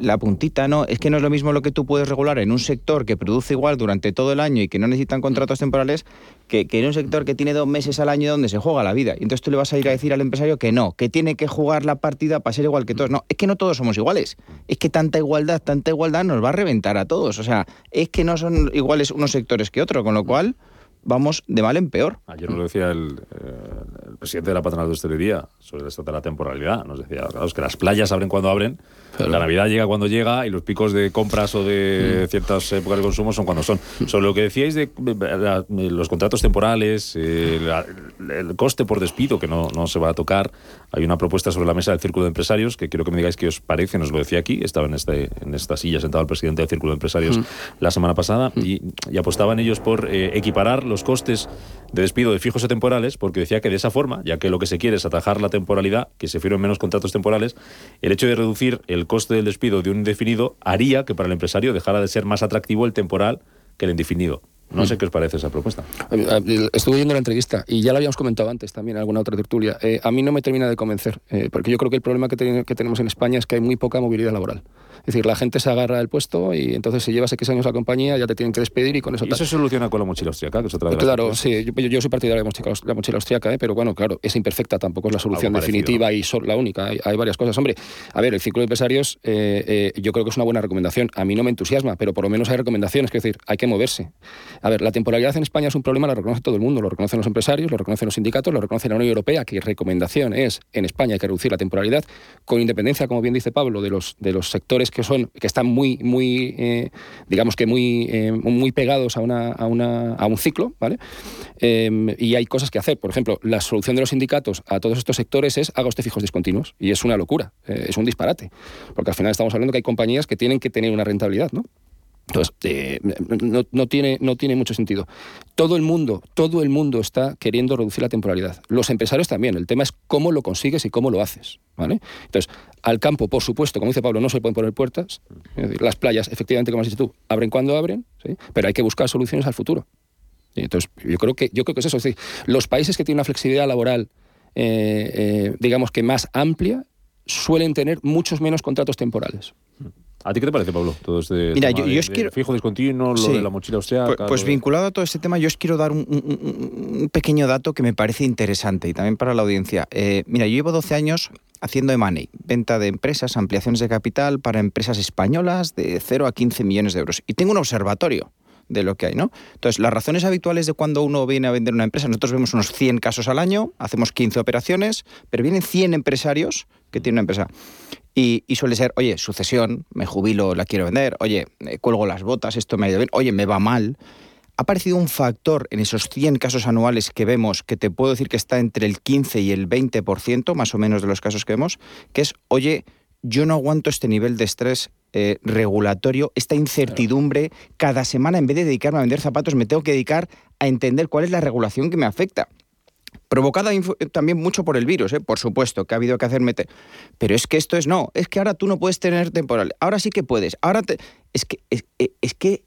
la puntita, no, es que no es lo mismo lo que tú puedes regular en un sector que produce igual durante todo el año y que no necesitan contratos temporales que, en un sector que tiene dos meses al año donde se juega la vida. Y entonces tú le vas a ir a decir al empresario que no, que tiene que jugar la partida para ser igual que todos. No, es que no todos somos iguales. Es que tanta igualdad, tanta igualdad nos va a reventar a todos. O sea, es que no son iguales unos sectores que otros, con lo cual vamos de mal en peor. Ayer nos lo decía el, eh, el presidente de la patronal de hostelería sobre esto de la temporalidad. Nos decía, claro, es que las playas abren cuando abren la Navidad llega cuando llega y los picos de compras o de mm. ciertas épocas de consumo son cuando son. Sobre lo que decíais de los contratos temporales, eh, el coste por despido, que no, no, se va a tocar, hay una propuesta sobre la mesa del Círculo de Empresarios que quiero que me digáis qué os parece, nos lo decía aquí, estaba en, este, en esta silla sentado el presidente del Círculo de Empresarios mm. la semana pasada mm. y, apostaban ellos por eh, equiparar los costes de despido de fijos y temporales, porque decía que de esa forma, ya que lo que se quiere es atajar la temporalidad, que se firmen menos contratos temporales, el hecho de reducir el coste del despido de un indefinido haría que para el empresario dejara de ser más atractivo el temporal que el indefinido. No sé mm. qué os parece esa propuesta. Estuve viendo la entrevista y ya la habíamos comentado antes también en alguna otra tertulia. Eh, a mí no me termina de convencer, eh, porque yo creo que el problema que, que tenemos en España es que hay muy poca movilidad laboral. Es decir, la gente se agarra el puesto y entonces si llevas X años a la compañía ya te tienen que despedir y con eso... ¿Y eso se soluciona con la mochila austriaca? Que es otra de las claro, sí, yo, soy partidario de la mochila austriaca, ¿eh? pero bueno, claro, es imperfecta, tampoco es la solución definitiva y la única, hay, varias cosas. Hombre, a ver, el ciclo de empresarios eh, eh, yo creo que es una buena recomendación. A mí no me entusiasma, pero por lo menos hay recomendaciones, es decir, hay que moverse. A ver, la temporalidad en España es un problema, lo reconoce todo el mundo, lo reconocen los empresarios, lo reconocen los sindicatos, lo reconoce la Unión Europea, que recomendación es, en España hay que reducir la temporalidad, con independencia, como bien dice Pablo, de los, de los sectores que, son, que están muy, muy eh, digamos que muy, eh, muy pegados a, una, a, una, a un ciclo, ¿vale? Em, y hay cosas que hacer. Por ejemplo, la solución de los sindicatos a todos estos sectores es haga fijos discontinuos. Y es una locura, eh, es un disparate. Porque al final estamos hablando que hay compañías que tienen que tener una rentabilidad, ¿no? Entonces, eh, no, tiene, no tiene mucho sentido. Todo el mundo, todo el mundo está queriendo reducir la temporalidad. Los empresarios también. El tema es cómo lo consigues y cómo lo haces. ¿vale? Entonces, al campo, por supuesto, como dice Pablo, no se pueden poner puertas. las playas, efectivamente, como has dicho tú, abren cuando abren, pero hay que buscar soluciones al futuro. entonces, yo creo que, yo creo que es eso. Es decir, los países que tienen una flexibilidad laboral, eh, eh, digamos que más amplia, suelen tener muchos menos contratos temporales. ¿A ti qué te parece, Pablo? Todo este Mira, yo, os quiero... fijo discontinuo, lo de la mochila austriaca... Pues, pues vinculado a todo este tema, yo os quiero dar un, pequeño dato que me parece interesante y también para la audiencia. Eh, mira, yo llevo 12 años haciendo M&A, venta de empresas, ampliaciones de capital para empresas españolas de 0 a 15 millones de euros. Y tengo un observatorio de lo que hay, ¿no? Entonces, las razones habituales de cuando uno viene a vender una empresa, nosotros vemos unos 100 casos al año, hacemos 15 operaciones, pero vienen 100 empresarios que tienen una empresa. Y, suele ser, oye, sucesión, me jubilo, la quiero vender, oye, eh, cuelgo las botas, esto me ha ido bien, oye, me va mal. Ha aparecido un factor en esos 100 casos anuales que vemos, que te puedo decir que está entre el 15 y el 20%, más o menos de los casos que vemos, que es, oye, yo no aguanto este nivel de estrés eh, regulatorio, esta incertidumbre. Cada semana, en vez de dedicarme a vender zapatos, me tengo que dedicar a entender cuál es la regulación que me afecta provocada también mucho por el virus, ¿eh? por supuesto, que ha habido que hacer meter. Pero es que esto es no, es que ahora tú no puedes tener temporal, ahora sí que puedes, ahora es que es, es, que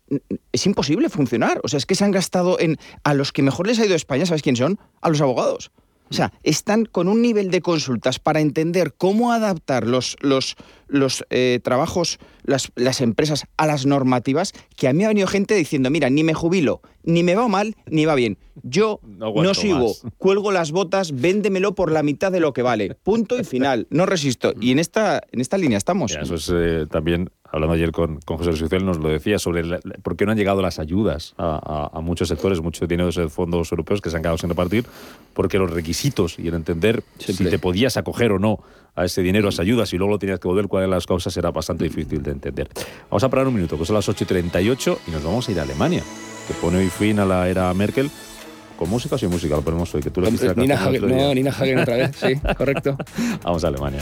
es imposible funcionar, o sea, es que se han gastado en a los que mejor les ha ido a España, ¿sabes quién son? A los abogados. O sea, están con un nivel de consultas para entender cómo adaptar los, los, los eh, trabajos, las, las, empresas a las normativas, que a mí ha venido gente diciendo, mira, ni me jubilo, ni me va mal, ni va bien. Yo no, sigo, cuelgo las botas, véndemelo por la mitad de lo que vale. Punto y final. No resisto. Y en esta, en esta línea estamos. eso es eh, también hablando ayer con, con José Luis nos lo decía sobre por qué no han llegado las ayudas a, muchos sectores, muchos dinero de fondos europeos que se han quedado sin repartir, porque los requisitos y el entender si te podías acoger o no a ese dinero, a esas ayudas, y luego lo tenías que volver, cuáles eran las causas, era bastante difícil de entender. Vamos a parar un minuto, que son las 8.38 y nos vamos a ir a Alemania, que pone hoy fin a la era Merkel. ¿Con música o sin música? Lo ponemos hoy, que tú Nina Hagen, no, Nina Hagen otra vez, sí, correcto. Vamos a Alemania.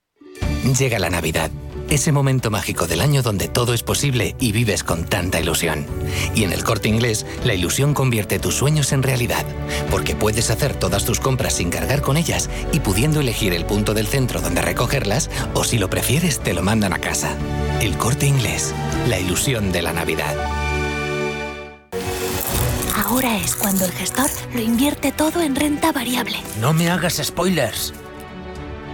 Llega la Navidad, ese momento mágico del año donde todo es posible y vives con tanta ilusión. Y en el corte inglés, la ilusión convierte tus sueños en realidad, porque puedes hacer todas tus compras sin cargar con ellas y pudiendo elegir el punto del centro donde recogerlas, o si lo prefieres, te lo mandan a casa. El corte inglés, la ilusión de la Navidad. Ahora es cuando el gestor lo invierte todo en renta variable. No me hagas spoilers.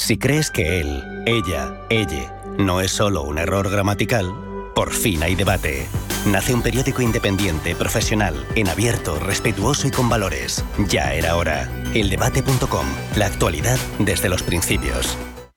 Si crees que él, ella, ella no es solo un error gramatical, por fin hay debate. Nace un periódico independiente, profesional, en abierto, respetuoso y con valores. Ya era hora. Eldebate.com. La actualidad desde los principios.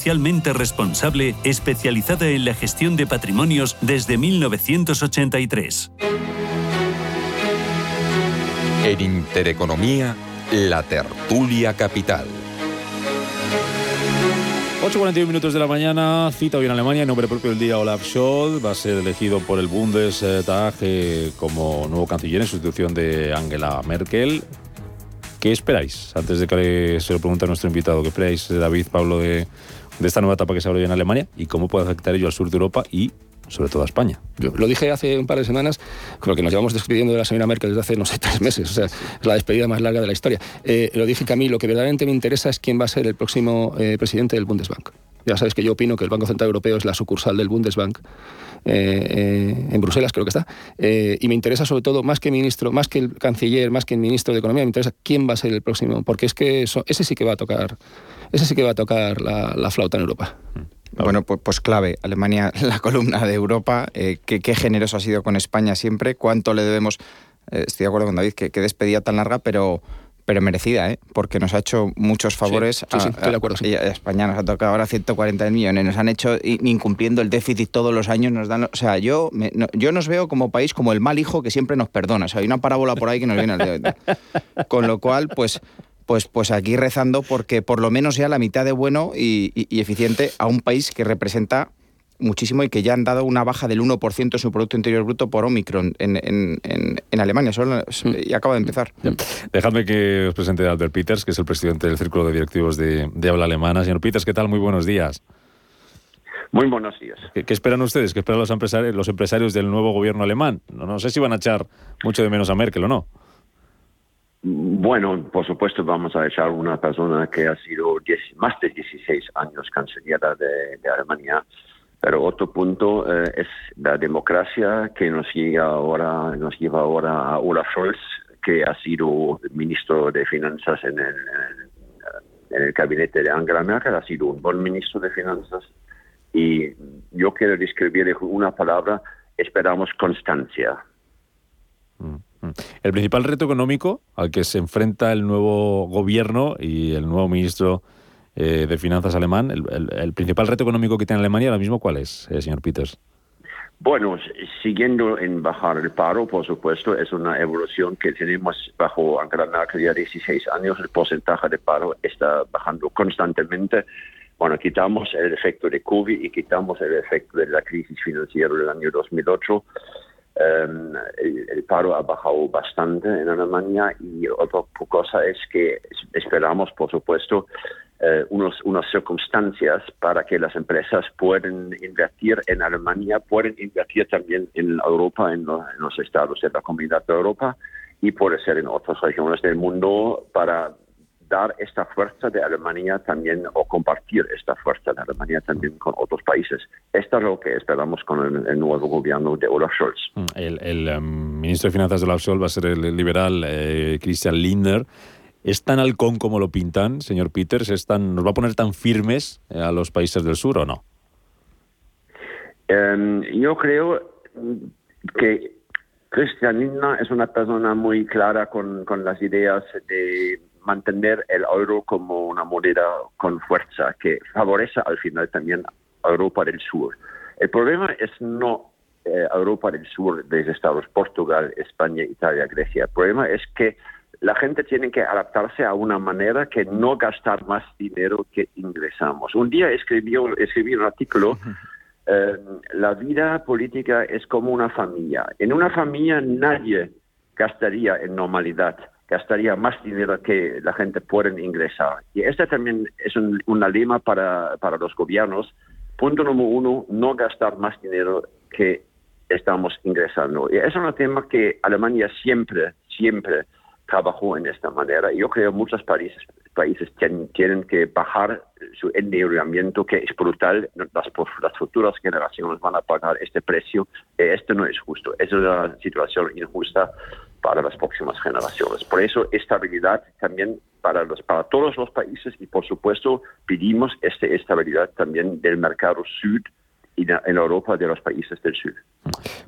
socialmente responsable especializada en la gestión de patrimonios desde 1983. En Intereconomía, la tertulia capital. 8.41 minutos de la mañana, cita hoy en Alemania, en nombre propio del día Olaf Scholz, va a ser elegido por el Bundestag eh, como nuevo canciller en sustitución de Angela Merkel. ¿Qué esperáis? Antes de que se lo pregunte a nuestro invitado, ¿qué esperáis, David, Pablo, de, de esta nueva etapa que se abre en Alemania y cómo puede afectar ello al sur de Europa y sobre todo a España. Yo lo dije hace un par de semanas, creo que nos llevamos despidiendo de la señora Merkel desde hace, no sé, tres meses, o sea, es la despedida más larga de la historia. Eh, lo dije que a mí lo que verdaderamente me interesa es quién va a ser el próximo eh, presidente del Bundesbank. Ya sabes que yo opino que el Banco Central Europeo es la sucursal del Bundesbank eh, en Bruselas, creo que está. y me interesa sobre todo, más que ministro, más que el canciller, más que el ministro de Economía, me interesa quién va a ser el próximo, porque es que ese sí que va a tocar ese sí que va a tocar la, flauta en Europa. Mm. Bueno, pues, pues, clave, Alemania, la columna de Europa, eh, qué, generoso ha sido con España siempre, cuánto le debemos, eh, estoy de acuerdo con David, que, despedida tan larga, pero, pero merecida, ¿eh? porque nos ha hecho muchos favores. Sí, sí, estoy de acuerdo. España nos ha tocado ahora 140 millones, nos han hecho, incumpliendo el déficit todos los años, nos dan... O sea, yo, yo nos veo como país como el mal hijo que siempre nos perdona. O sea, hay una parábola por ahí que nos viene al Con lo cual, pues pues, pues aquí rezando porque por lo menos sea la mitad de bueno y, eficiente a un país que representa muchísimo y que ya han dado una baja del 1% en su Producto Interior Bruto por Omicron en, en, Alemania. Solo, y acaba de empezar. Dejadme que os presente a Albert Peters, que es el presidente del Círculo de Directivos de, Habla Alemana. Señor Peters, ¿qué tal? Muy buenos días. Muy buenos días. ¿Qué, esperan ustedes? ¿Qué esperan los empresarios, los empresarios del nuevo gobierno alemán? No, no sé si van a echar mucho de menos a Merkel o no. Bueno, por supuesto vamos a echar una persona que ha sido más de 16 años canciller de, Alemania, pero otro punto eh, es la democracia que nos, llega ahora, nos lleva ahora a Olaf Scholz, que ha sido ministro de Finanzas en el, en el gabinete de Angela Merkel, ha sido un buen ministro de Finanzas y yo quiero describir una palabra, esperamos constancia. Mm. El principal reto económico al que se enfrenta el nuevo gobierno y el nuevo ministro eh, de Finanzas alemán, el, principal reto económico que tiene Alemania ahora mismo, ¿cuál es, eh, señor Peters? Bueno, siguiendo en bajar el paro, por supuesto, es una evolución que tenemos bajo Angela Merkel ya 16 años. El porcentaje de paro está bajando constantemente. Bueno, quitamos el efecto de COVID y quitamos el efecto de la crisis financiera del año 2008. Em, el, paro ha bajado bastante en Alemania y otra cosa es que esperamos, por supuesto, eh, unos, unas circunstancias para que las empresas puedan invertir en Alemania, pueden invertir también en Europa, en, los estados de la Comunidad de Europa y puede ser en otras regiones del mundo para dar esta fuerza de Alemania también o compartir esta fuerza de Alemania también con otros países. Esto es lo que esperamos con el, nuevo gobierno de Olaf Scholz. Mm, el, em, ministro de Finanzas de Olaf Scholz va a ser el liberal eh, Christian Lindner. ¿Es tan halcón como lo pintan, señor Peters? ¿Es ¿Nos va a poner tan firmes eh, a los países del sur o no? Em, yo creo que Cristianina es una persona muy clara con, con las ideas de mantener el euro como una moneda con fuerza que favorece al final también a Europa del Sur. El problema es no eh, Europa del Sur, desde Estados, Portugal, España, Italia, Grecia. El problema es que la gente tiene que adaptarse a una manera que no gastar más dinero que ingresamos. Un día escribí, escribí un artículo, eh, la vida política es como una familia. En una familia nadie gastaría en normalidad, gastaría más dinero que la gente puede ingresar. Y este también es un, una lema para, para los gobiernos. Punto número uno, no gastar más dinero que estamos ingresando. Y es un tema que Alemania siempre, siempre trabajó en esta manera. Yo creo que muchos países, países tienen, que bajar su endeudamiento, que es brutal. Las, las futuras generaciones van a pagar este precio. Esto no es justo. Es una situación injusta para las próximas generaciones. Por eso, estabilidad también para, los, para todos los países y, por supuesto, pedimos esta estabilidad también del mercado sur en Europa de los países del sur.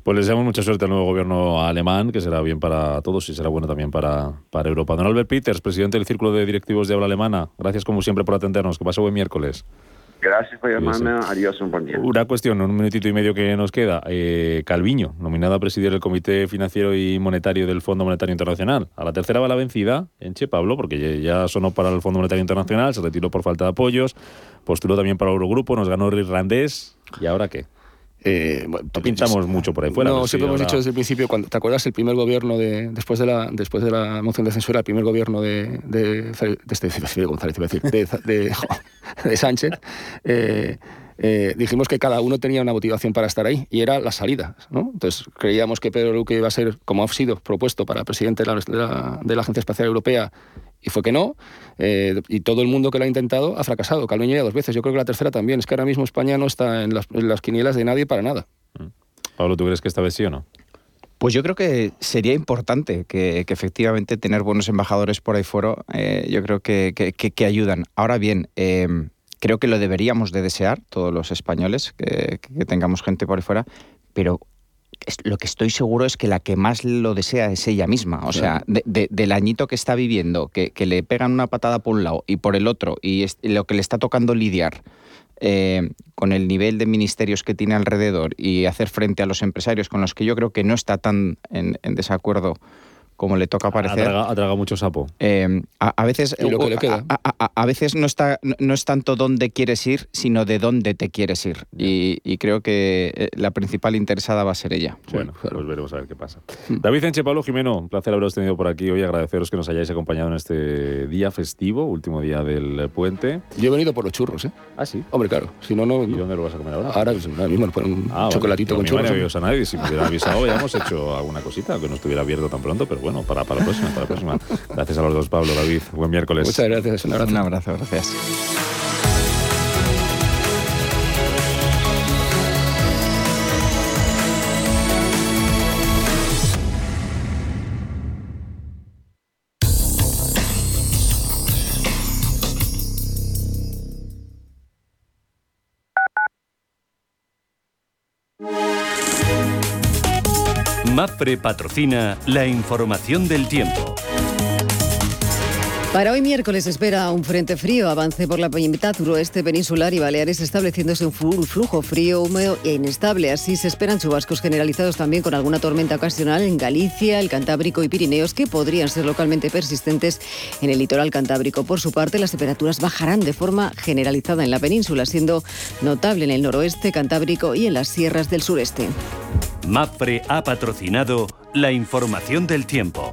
Pues les deseamos mucha suerte al nuevo gobierno alemán, que será bien para todos y será bueno también para, para Europa. Don Albert Peters, presidente del Círculo de Directivos de Habla Alemana, gracias como siempre por atendernos. Que pase buen miércoles. Gracias por llamarme. Adiós, un buen día. Una cuestión, un minutito y medio que nos queda. Eh, Calviño, nominado a presidir el Comité Financiero y Monetario del Fondo Monetario Internacional. A la tercera va la vencida en Che Pablo, porque ya sonó para el Fondo Monetario Internacional, se retiró por falta de apoyos, postuló también para el Eurogrupo, nos ganó el irlandés. ¿Y ahora qué? Eh, pintamos mucho por ahí fuera. No, siempre hemos dicho desde el principio, cuando te acuerdas el primer gobierno de después de la después de la moción de censura, el primer gobierno de, de, de, este, González, iba a decir, de, de Sánchez, eh, eh, dijimos que cada uno tenía una motivación para estar ahí y era la salida. ¿no? Entonces creíamos que Pedro Luque iba a ser, como ha sido propuesto para presidente de la, de la, Agencia Espacial Europea, y fue que no. Eh, y todo el mundo que lo ha intentado ha fracasado. Calviño ya dos veces. Yo creo que la tercera también. Es que ahora mismo España no está en las, en las quinielas de nadie para nada. Mm. Pablo, ¿tú crees que esta vez sí o no? Pues yo creo que sería importante que, efectivamente tener buenos embajadores por ahí fuera, eh, yo creo que, que, ayudan. Ahora bien, eh, creo que lo deberíamos de desear todos los españoles, que, tengamos gente por ahí fuera, pero lo que estoy seguro es que la que más lo desea es ella misma. O sea, del añito que está viviendo, que, le pegan una patada por un lado y por el otro, y, lo que le está tocando lidiar eh, con el nivel de ministerios que tiene alrededor y hacer frente a los empresarios con los que yo creo que no está tan en, en desacuerdo como le toca parecer. Ha tragado, mucho sapo. Eh, a, veces, A, veces no, está, no es tanto dónde quieres ir, sino de dónde te quieres ir. Y, creo que eh, la principal interesada va a ser ella. Bueno, pues veremos a ver qué pasa. Mm. David Enche, Pablo Jimeno, un placer haberos tenido por aquí hoy. Agradeceros que nos hayáis acompañado en este día festivo, último día del puente. Yo he venido por los churros, ¿eh? Ah, sí. Hombre, claro. Si no, no. ¿Y dónde lo vas a comer ahora? Ahora, pues, ahora mismo, un ah, chocolatito con churros. No a nadie. Si me hubiera avisado, ya hemos hecho alguna cosita, que no estuviera abierto tan pronto, pero bueno bueno, para, para la próxima, para la próxima. Gracias a los dos, Pablo, David. Buen miércoles. Muchas gracias. Un abrazo. Un abrazo, gracias. MAPRE patrocina la información del tiempo. Para hoy miércoles espera un frente frío avance por la mitad suroeste peninsular y Baleares estableciéndose un flujo frío, húmedo e inestable. Así se esperan chubascos generalizados también con alguna tormenta ocasional en Galicia, el Cantábrico y Pirineos que podrían ser localmente persistentes en el litoral cantábrico. Por su parte, las temperaturas bajarán de forma generalizada en la península, siendo notable en el noroeste cantábrico y en las sierras del sureste. MAPRE ha patrocinado la información del tiempo.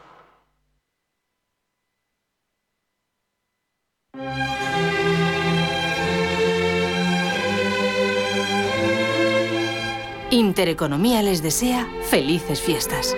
Intereconomía les desea felices fiestas.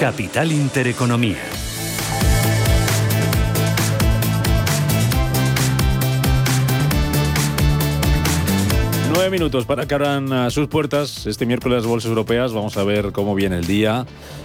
capital intereconomía. Minutos para que abran a sus puertas este miércoles las bolsas europeas. Vamos a ver cómo viene el día.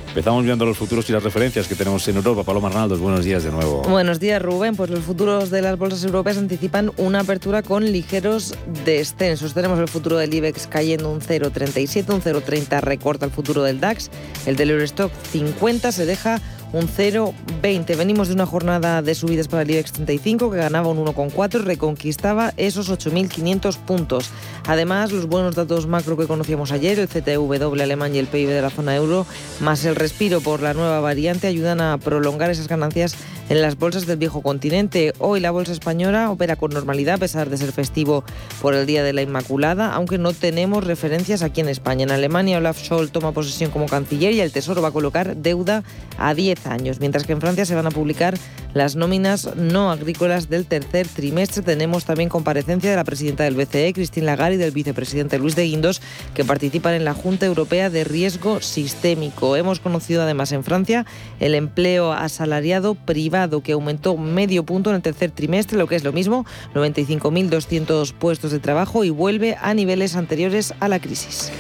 Empezamos viendo los futuros y las referencias que tenemos en Europa. Paloma Arnaldos, buenos días de nuevo. Buenos días, Rubén. Pues los futuros de las bolsas europeas anticipan una apertura con ligeros descensos. Tenemos el futuro del IBEX cayendo un 0,37, un 0,30 recorta el futuro del DAX. El del Eurostock 50 se deja un 0,20. Venimos de una jornada de subidas para el IBEX 35 que ganaba un 1,4 y reconquistaba esos 8.500 puntos. Además, los buenos datos macro que conocíamos ayer, el CTW alemán y el PIB de la zona euro, más el respiro por la nueva variante, ayudan a prolongar esas ganancias en las bolsas del viejo continente. Hoy la bolsa española opera con normalidad a pesar de ser festivo por el Día de la Inmaculada, aunque no tenemos referencias aquí en España. En Alemania, Olaf Scholz toma posesión como canciller y el Tesoro va a colocar deuda a 10 mientras que en Francia se van a publicar las nóminas no agrícolas del tercer trimestre. Tenemos también comparecencia de la presidenta del BCE, Christine Lagarde, y del vicepresidente Luis de Guindos, que participan en la Junta Europea de Riesgo Sistémico. Hemos conocido además en Francia el empleo asalariado privado, que aumentó medio punto en el tercer trimestre, lo que es lo mismo, 95.200 puestos de trabajo y vuelve a niveles anteriores a la crisis.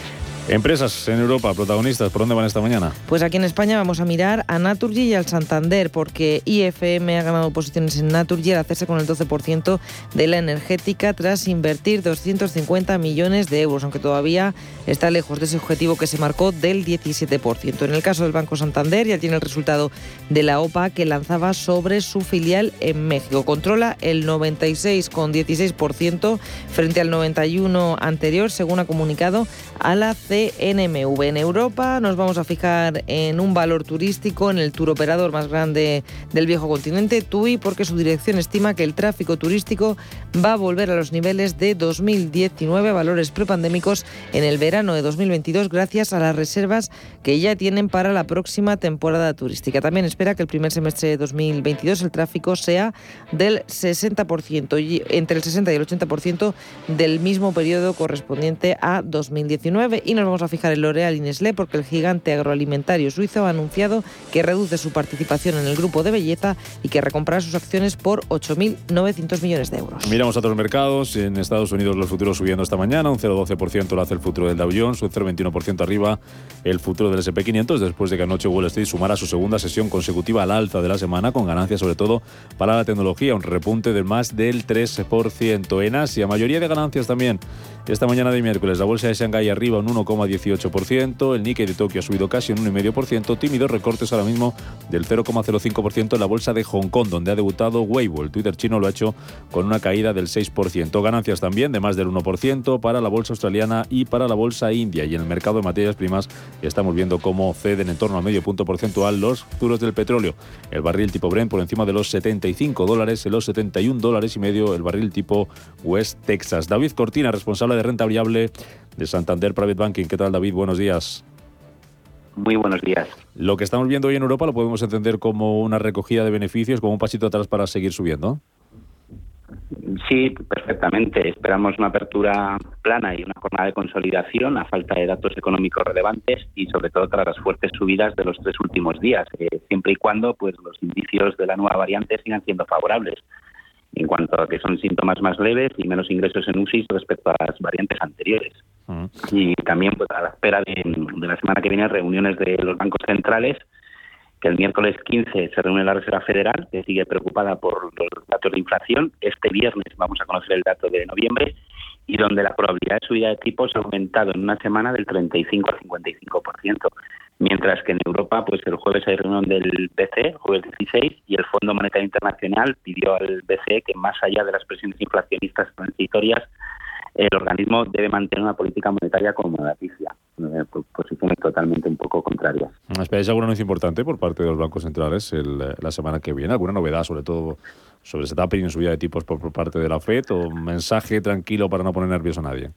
Empresas en Europa, protagonistas, ¿por dónde van esta mañana? Pues aquí en España vamos a mirar a Naturgy y al Santander, porque IFM ha ganado posiciones en Naturgy al hacerse con el 12% de la energética tras invertir 250 millones de euros, aunque todavía está lejos de ese objetivo que se marcó del 17%. En el caso del Banco Santander ya tiene el resultado de la OPA que lanzaba sobre su filial en México. Controla el 96,16% frente al 91% anterior, según ha comunicado a la CNMV. En Europa nos vamos a fijar en un valor turístico, en el tour operador más grande del viejo continente, TUI, porque su dirección estima que el tráfico turístico va a volver a los niveles de 2019, valores prepandémicos, en el verano de 2022, gracias a las reservas que ya tienen para la próxima temporada turística. También espera que el primer semestre de 2022 el tráfico sea del 60%, y entre el 60 y el 80% del mismo periodo correspondiente a 2019. Y nos nos vamos a fijar en L'Oréal y Nestlé porque el gigante agroalimentario suizo ha anunciado que reduce su participación en el grupo de belleza y que recomprará sus acciones por 8.900 millones de euros. Miramos a otros mercados. En Estados Unidos los futuros subiendo esta mañana, un 0,12% lo hace el futuro del Dow Jones, un 0,21% arriba el futuro del SP 500 después de que anoche Wall Street sumara su segunda sesión consecutiva al alza de la semana con ganancias sobre todo para la tecnología, un repunte de más del 13%. En Asia, mayoría de ganancias también esta mañana de miércoles, la bolsa de Shanghái arriba un 1,18%, el Nikkei de Tokio ha subido casi un 1,5%, tímidos recortes ahora mismo del 0,05% en la bolsa de Hong Kong, donde ha debutado Weibo. El Twitter chino lo ha hecho con una caída del 6%. Ganancias también de más del 1% para la bolsa australiana y para la bolsa india. Y en el mercado de materias primas estamos viendo cómo ceden en torno a medio punto porcentual los futuros del petróleo. El barril tipo Brent por encima de los 75 dólares, en los 71 dólares y medio el barril tipo West Texas. David Cortina, responsable de renta variable de Santander Private Banking. ¿Qué tal, David? Buenos días. Muy buenos días. Lo que estamos viendo hoy en Europa lo podemos entender como una recogida de beneficios, como un pasito atrás para seguir subiendo. Sí, perfectamente. Esperamos una apertura plana y una jornada de consolidación a falta de datos económicos relevantes y sobre todo tras las fuertes subidas de los tres últimos días, eh, siempre y cuando pues los indicios de la nueva variante sigan siendo favorables en cuanto a que son síntomas más leves y menos ingresos en UCI respecto a las variantes anteriores. Y también pues, a la espera de, la semana que viene reuniones de los bancos centrales, que el miércoles 15 se reúne la Reserva Federal, que sigue preocupada por los datos de inflación. Este viernes vamos a conocer el dato de noviembre y donde la probabilidad de subida de tipos ha aumentado en una semana del 35 al 55% mientras que en Europa, pues el jueves hay reunión del BCE, jueves 16, y el Fondo Monetario Internacional pidió al BCE que más allá de las presiones inflacionistas transitorias, el organismo debe mantener una política monetaria acomodaticia, eh, posiciones totalmente un poco contrarias. ¿Esperáis algún anuncio importante por parte de los bancos centrales la semana que viene? ¿Alguna novedad, sobre todo sobre ese tapering subida de tipos por, por parte de la FED o un mensaje tranquilo para no poner nervioso a nadie?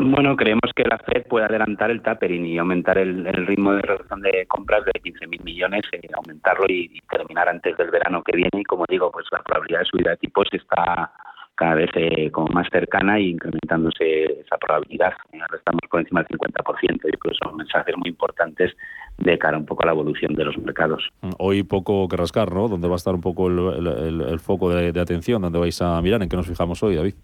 Bueno, creemos que la Fed puede adelantar el tapering y aumentar el, ritmo de reducción de compras de 15.000 millones, eh, aumentarlo y, terminar antes del verano que viene. Y como digo, pues la probabilidad de subida de tipos está cada vez eh, como más cercana y incrementándose esa probabilidad. Ahora estamos por encima del 50%. Yo creo que son mensajes muy importantes de cara un poco a la evolución de los mercados. Hoy poco que rascar, ¿no? ¿Dónde va a estar un poco el, foco de, de atención? ¿Dónde vais a mirar? ¿En qué nos fijamos hoy, David?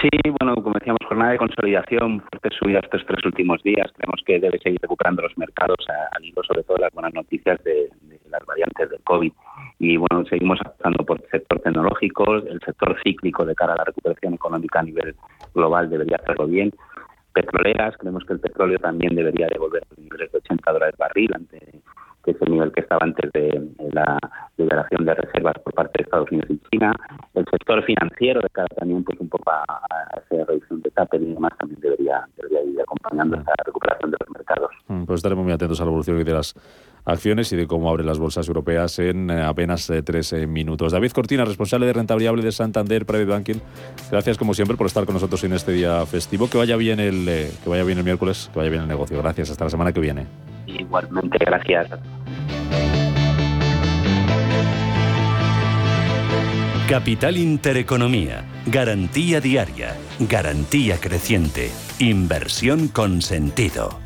Sí, bueno, como decíamos, jornada de consolidación, fuertes subidas estos tres últimos días. Creemos que debe seguir recuperando los mercados al hilo, sobre todo, las buenas noticias de, las variantes del COVID. Y bueno, seguimos apostando por el sector tecnológico, el sector cíclico de cara a la recuperación económica a nivel global debería hacerlo bien. Petroleras, creemos que el petróleo también debería devolver a niveles de 80 dólares barril ante que es el nivel que estaba antes de la liberación de reservas por parte de Estados Unidos y China. El sector financiero, de cara también pues un poco a, esa reducción de TAPER y demás, también debería, debería ir acompañando esa recuperación de los mercados. Mm, pues estaremos muy atentos a la evolución de las acciones y de cómo abren las bolsas europeas en eh, apenas eh, tres eh, minutos. David Cortina, responsable de renta variable de Santander Private Banking, gracias como siempre por estar con nosotros en este día festivo. Que vaya bien el, que vaya bien el miércoles, que vaya bien el negocio. Gracias, hasta la semana que viene. Igualmente, gracias. Capital Intereconomía. Garantía diaria. Garantía creciente. Inversión con sentido.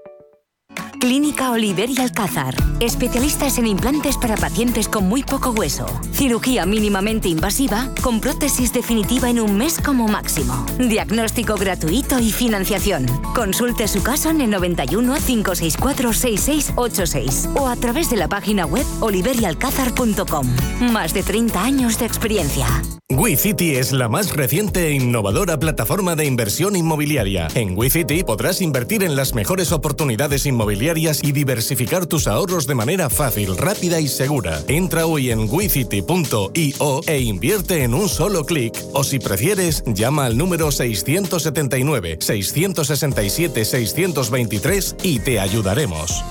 Clínica Oliver y Alcázar. Especialistas en implantes para pacientes con muy poco hueso. Cirugía mínimamente invasiva con prótesis definitiva en un mes como máximo. Diagnóstico gratuito y financiación. Consulte su caso en el 91 564 6686 o a través de la página web oliverialcázar.com. Más de 30 años de experiencia. WeCity es la más reciente e innovadora plataforma de inversión inmobiliaria. En WeCity podrás invertir en las mejores oportunidades inmobiliarias y diversificar tus ahorros de manera fácil, rápida y segura. Entra hoy en wecity.io e invierte en un solo clic. O si prefieres, llama al número 679 667 623 y te ayudaremos.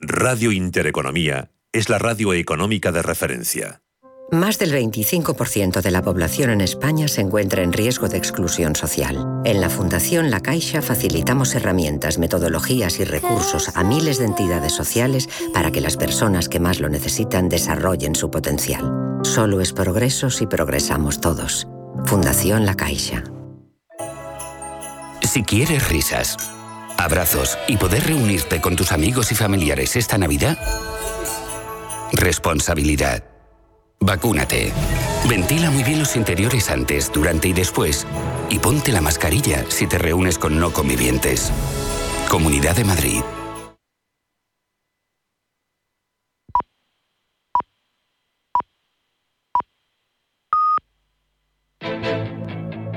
Radio Intereconomía es la radio económica de referencia. Más del 25% de la población en España se encuentra en riesgo de exclusión social. En la Fundación La Caixa facilitamos herramientas, metodologías y recursos a miles de entidades sociales para que las personas que más lo necesitan desarrollen su potencial. Solo es progreso si progresamos todos. Fundación La Caixa. Si quieres risas, abrazos y poder reunirte con tus amigos y familiares esta Navidad, responsabilidad. Vacúnate. Ventila muy bien los interiores antes, durante y después. Y ponte la mascarilla si te reúnes con no convivientes. Comunidad de Madrid.